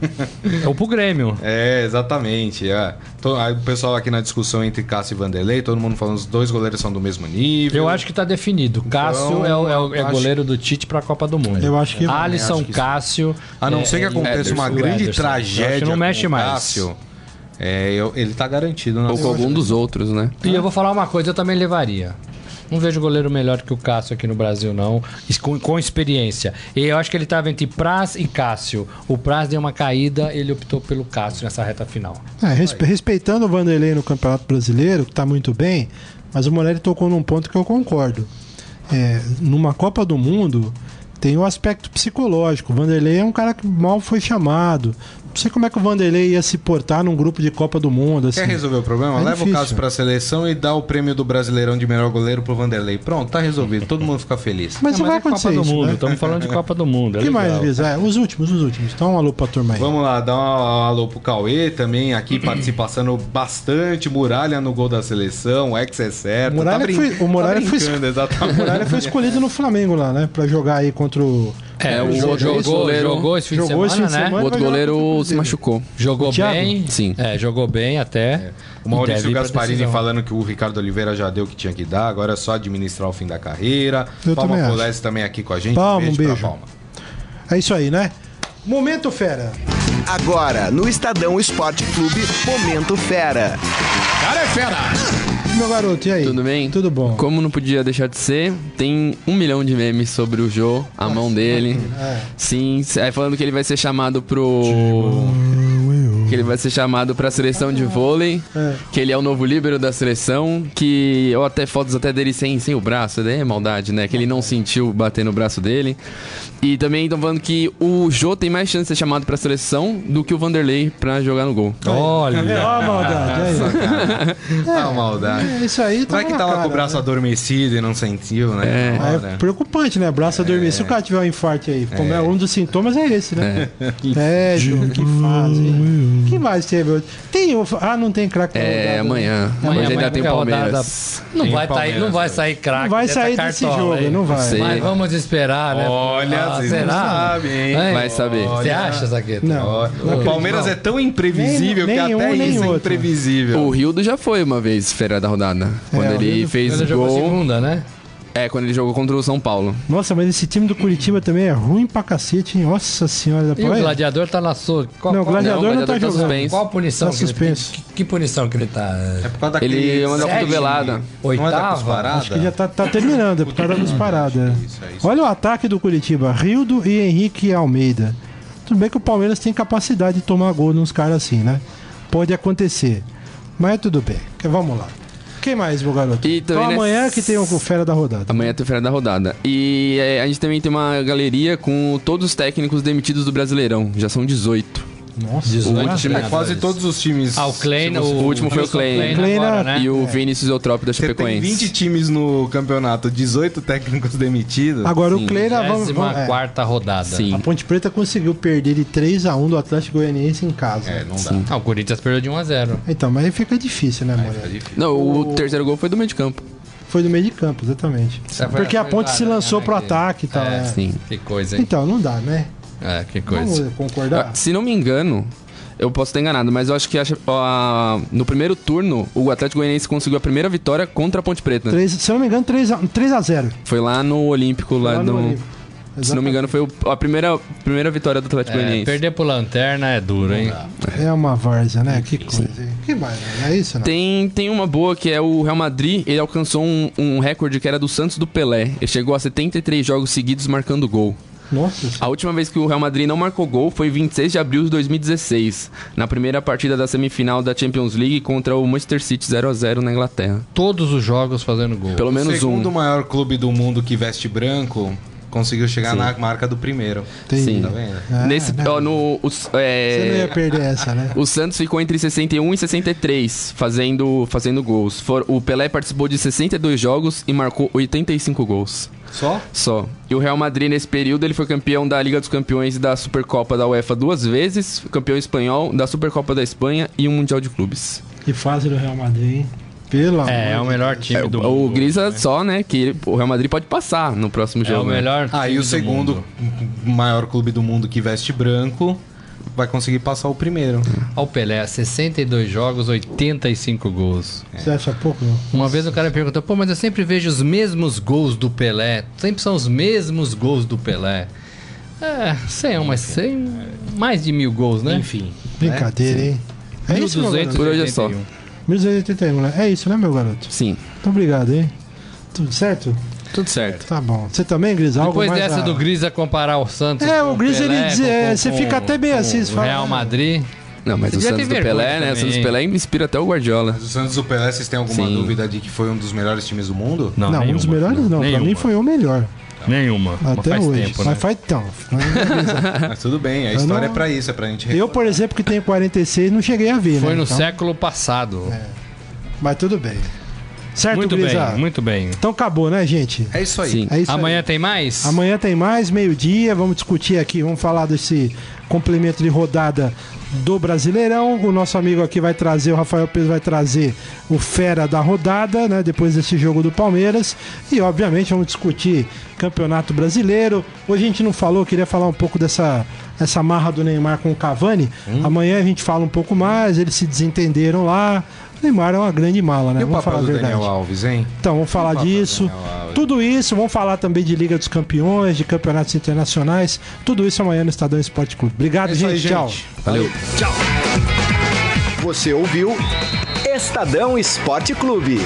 Ou pro Grêmio. é, exatamente. É. O pessoal aqui na discussão entre Cássio e Vanderlei, todo mundo falando os dois goleiros são do mesmo nível. Eu acho que tá definido. Cássio é, o- é o- é acho- goleiro do Tite pra Copa do Mundo. Eu acho que- Alisson, acho que. Cássio. A não é, ser que e aconteça Ederson, uma o grande Ederson. Eu acho tragédia. que não mexe com o mais. Cássio, é, eu- ele tá garantido na Ou com algum dos outros, né? E eu vou falar uma coisa, eu também levaria. Não vejo goleiro melhor que o Cássio aqui no Brasil, não. Com, com experiência. E eu acho que ele estava entre Praz e Cássio. O Praz deu uma caída, ele optou pelo Cássio nessa reta final. É, respe- respeitando o Vanderlei no Campeonato Brasileiro, que tá muito bem, mas o Morelli tocou num ponto que eu concordo. É, numa Copa do Mundo, tem o aspecto psicológico. O Vanderlei é um cara que mal foi chamado. Não sei como é que o Vanderlei ia se portar num grupo de Copa do Mundo. Assim. Quer resolver o problema? É Leva difícil. o caso pra seleção e dá o prêmio do Brasileirão de melhor goleiro pro Vanderlei. Pronto, tá resolvido. Todo mundo fica feliz. Mas não vai é Copa acontecer do isso, Mundo, né? estamos falando de Copa do Mundo. O É que legal. mais, Liz? É, os últimos, os últimos. Então, um alô pra turma aí. Vamos lá, dar um alô pro Cauê também, aqui participação bastante. Muralha no gol da seleção, o ex é certo. Muralha brin- foi- o Muralha foi- brincando, O exatamente. Muralha foi escolhido no Flamengo lá, né? Pra jogar aí contra o. É, o Jogou jogou, esse jogou, goleiro- esse fim de jogou esse semana, fim de né? semana. O outro o goleiro se machucou. Jogou O bem. Sim. É, jogou bem até. O E Maurício Gasparini falando que o Ricardo Oliveira já deu o que tinha que dar, agora é só administrar o fim da carreira. Eu Palma. Polese também aqui com a gente. Palma, um pra beijo. Palma. É isso aí, né? Momento fera. Agora, no Estadão Esporte Clube, Momento Fera. Meu garoto, e aí? Tudo bem? Tudo bom. Como não podia deixar de ser, tem um milhão de memes sobre o Jô, a mão dele. É. Sim, é, falando que ele vai ser chamado pro. Que ele vai ser chamado pra seleção de vôlei. É. Que ele é o novo líbero da seleção. Que. Ou até fotos até dele sem, sem o braço. Daí é maldade, né? Que ele não sentiu bater no braço dele. E também estão falando que o Jô tem mais chance de ser chamado pra seleção do que o Vanderlei pra jogar no gol. Olha. Ó a maldade, aí. Ah, maldade. É, isso aí Vai que na tava cara, com o braço né? adormecido e não sentiu, né? É hora. preocupante, né? Braço adormecido. Se o cara tiver um infarto aí, como é. um dos sintomas é esse, né? É, Ju, que fase. Hein? Que mais teve? outro? Tem o. Ah, não tem craque É, rodada, amanhã. né? Amanhã, Hoje ainda amanhã tem é a rodada- Palmeiras. Não Tem vai, tá Palmeiras, não vai né? sair craque. Não vai dessa sair desse jogo, aí. não vai. Sim. Mas vamos esperar, né? Olha, Ah, vocês não será? sabem, hein? Vai saber. Você acha, Zagueto? Não. Não o Palmeiras não. é tão imprevisível Nem- que nem até um, isso é imprevisível. O Rildo já foi uma vez fera da rodada. Quando o ele Rildo- fez Ele jogou gol. segunda, né? É, quando ele jogou contra o São Paulo. Nossa, mas esse time do Curitiba também é ruim pra cacete, hein? Nossa senhora. E o gladiador tá na sua. Qual, Não, o qual- gladiador Não, o tá tá jogando. suspenso. Qual a punição? Tá que ele- suspenso. Que, que punição que ele tá? É por causa daquele Ele mandou uma Sete, cotovelada. Não é da Oitava? cusparada? Acho que já tá, tá terminando, é por causa das paradas. Isso, é isso. Olha o ataque do Curitiba, Rildo e Henrique Almeida. Tudo bem que o Palmeiras tem capacidade de tomar gol nos caras assim, né? Pode acontecer. Mas tudo bem. Vamos lá. Quem mais, meu garoto? E então amanhã nessa- que tem o fera da rodada. Amanhã tem fera da rodada. E é, a gente também tem uma galeria com todos os técnicos demitidos do Brasileirão. Já são 18. Nossa, 18 olha. time- É quase todos os times. Ah, o Klein, Se o, o último foi o Klein. Klein agora, na- né? E o Vinícius Eutrópio da Você tem Chapecoense. 20 times no campeonato, 18 técnicos demitidos. Agora Sim. o Kleina, vamos, vamos é. quarta rodada. Sim. A Ponte Preta conseguiu perder de 3x1 do Atlético Goianiense em casa. É, não dá. Ah, o Corinthians perdeu de 1 a 0 Então, mas aí fica difícil, né, difícil. Não, o terceiro gol foi do meio de campo. Foi do meio de campo, exatamente. Porque a Ponte se várias, lançou né, pro que- ataque e tal. É. é. Sim. Que coisa, hein? Então, não dá, né? É, que coisa. Vamos concordar? Ah, Se não me engano, eu posso estar enganado, mas eu acho que a a- no primeiro turno o Atlético Goianiense conseguiu a primeira vitória contra a Ponte Preta. Três- se eu não me engano, 3x0. Foi lá no Olímpico, lá, no. Se não me engano, foi a primeira, primeira vitória do Atlético É, Goianiense. perder pro Lanterna é duro, hein? É uma várzea, né? Que coisa, hein? Que mais, né? É isso, né? Tem, tem uma boa que é o Real Madrid, ele alcançou um, um recorde que era do Santos do Pelé. Ele chegou a 73 jogos seguidos marcando gol. Nossa, A última vez que o Real Madrid não marcou gol foi 26 de abril de 2016, na primeira partida da semifinal da Champions League contra o Manchester City 0 a 0 na Inglaterra. Todos os jogos fazendo gol. Pelo O menos segundo um. maior clube do mundo que veste branco conseguiu chegar Sim. na marca do primeiro. tem. Sim. Tá vendo? Ah, Nesse, né? ó, no, os- é, Você não ia perder essa, né? O Santos ficou entre 61 e 63, fazendo, fazendo gols. For- o Pelé participou de 62 jogos e marcou 85 gols. Só? Só. E o Real Madrid, nesse período, ele foi campeão da Liga dos Campeões e da Supercopa da UEFA duas vezes, campeão espanhol, da Supercopa da Espanha e um Mundial de Clubes. Que fase do Real Madrid, hein? Pelo É, é o melhor time É, do o, mundo. o Grisa só, né, que ele- o Real Madrid pode passar no próximo É jogo. o né? melhor time Aí o do segundo mundo. maior clube do mundo que veste branco vai conseguir passar o primeiro. Ó, o Pelé, 62 jogos, 85 gols. Você acha pouco, não? Uma vez o cara me perguntou, pô, mas eu sempre vejo os mesmos gols do Pelé. Sempre são os mesmos gols do Pelé. É, sei, mas sem mais de mil gols, né? Enfim. Brincadeira, hein? É isso, meu garoto? Por hoje é só. 1281, né? É isso, né, meu garoto? Sim, Muito obrigado, hein? Tudo certo? Tudo certo. Tá bom. Você também, Gris? Algo Depois mais dessa a- do Grisa comparar o Santos É, com o Gris, ele Pelé, diz- com- é, com- você fica até bem assim, fala, Real ah, Madrid. Não, mas o Santos do Pelé, né? O Santos do. Pelé inspira até o Guardiola. Mas o Santos do Pelé, vocês têm alguma Sim. dúvida de que foi um dos melhores times do mundo? Não, um dos melhores não. Pra Nenhuma. mim foi o melhor. Nenhuma. Mas Até faz hoje. tempo, né? Mas faz então. Mas tudo bem, a Eu história não- é pra isso, é pra gente Eu, por exemplo, que tenho 46, não cheguei a ver, Foi né? no Então, século passado. Mas tudo bem. Certo, Muito Grisa? bem, muito bem. Então acabou, né, gente? É isso aí. Sim. É isso aí. Amanhã tem mais? Amanhã tem mais, meio-dia. Vamos discutir aqui, vamos falar desse complemento de rodada do Brasileirão. O nosso amigo aqui vai trazer, o Rafael Pedro vai trazer o fera da rodada, né? Depois desse jogo do Palmeiras. E, obviamente, vamos discutir Campeonato Brasileiro. Hoje a gente não falou, queria falar um pouco dessa essa marra do Neymar com o Cavani. Hum? Amanhã a gente fala um pouco mais, eles se desentenderam lá. Neymar é uma grande mala, né? E o vamos falar do verdade. Daniel Alves, hein? Então, vamos falar disso. Tudo isso, vamos falar também de Liga dos Campeões, de campeonatos internacionais. Tudo isso amanhã no Estadão Esporte Clube. Obrigado, É gente. aí, Tchau. gente. Valeu. Você ouviu Estadão Esporte Clube.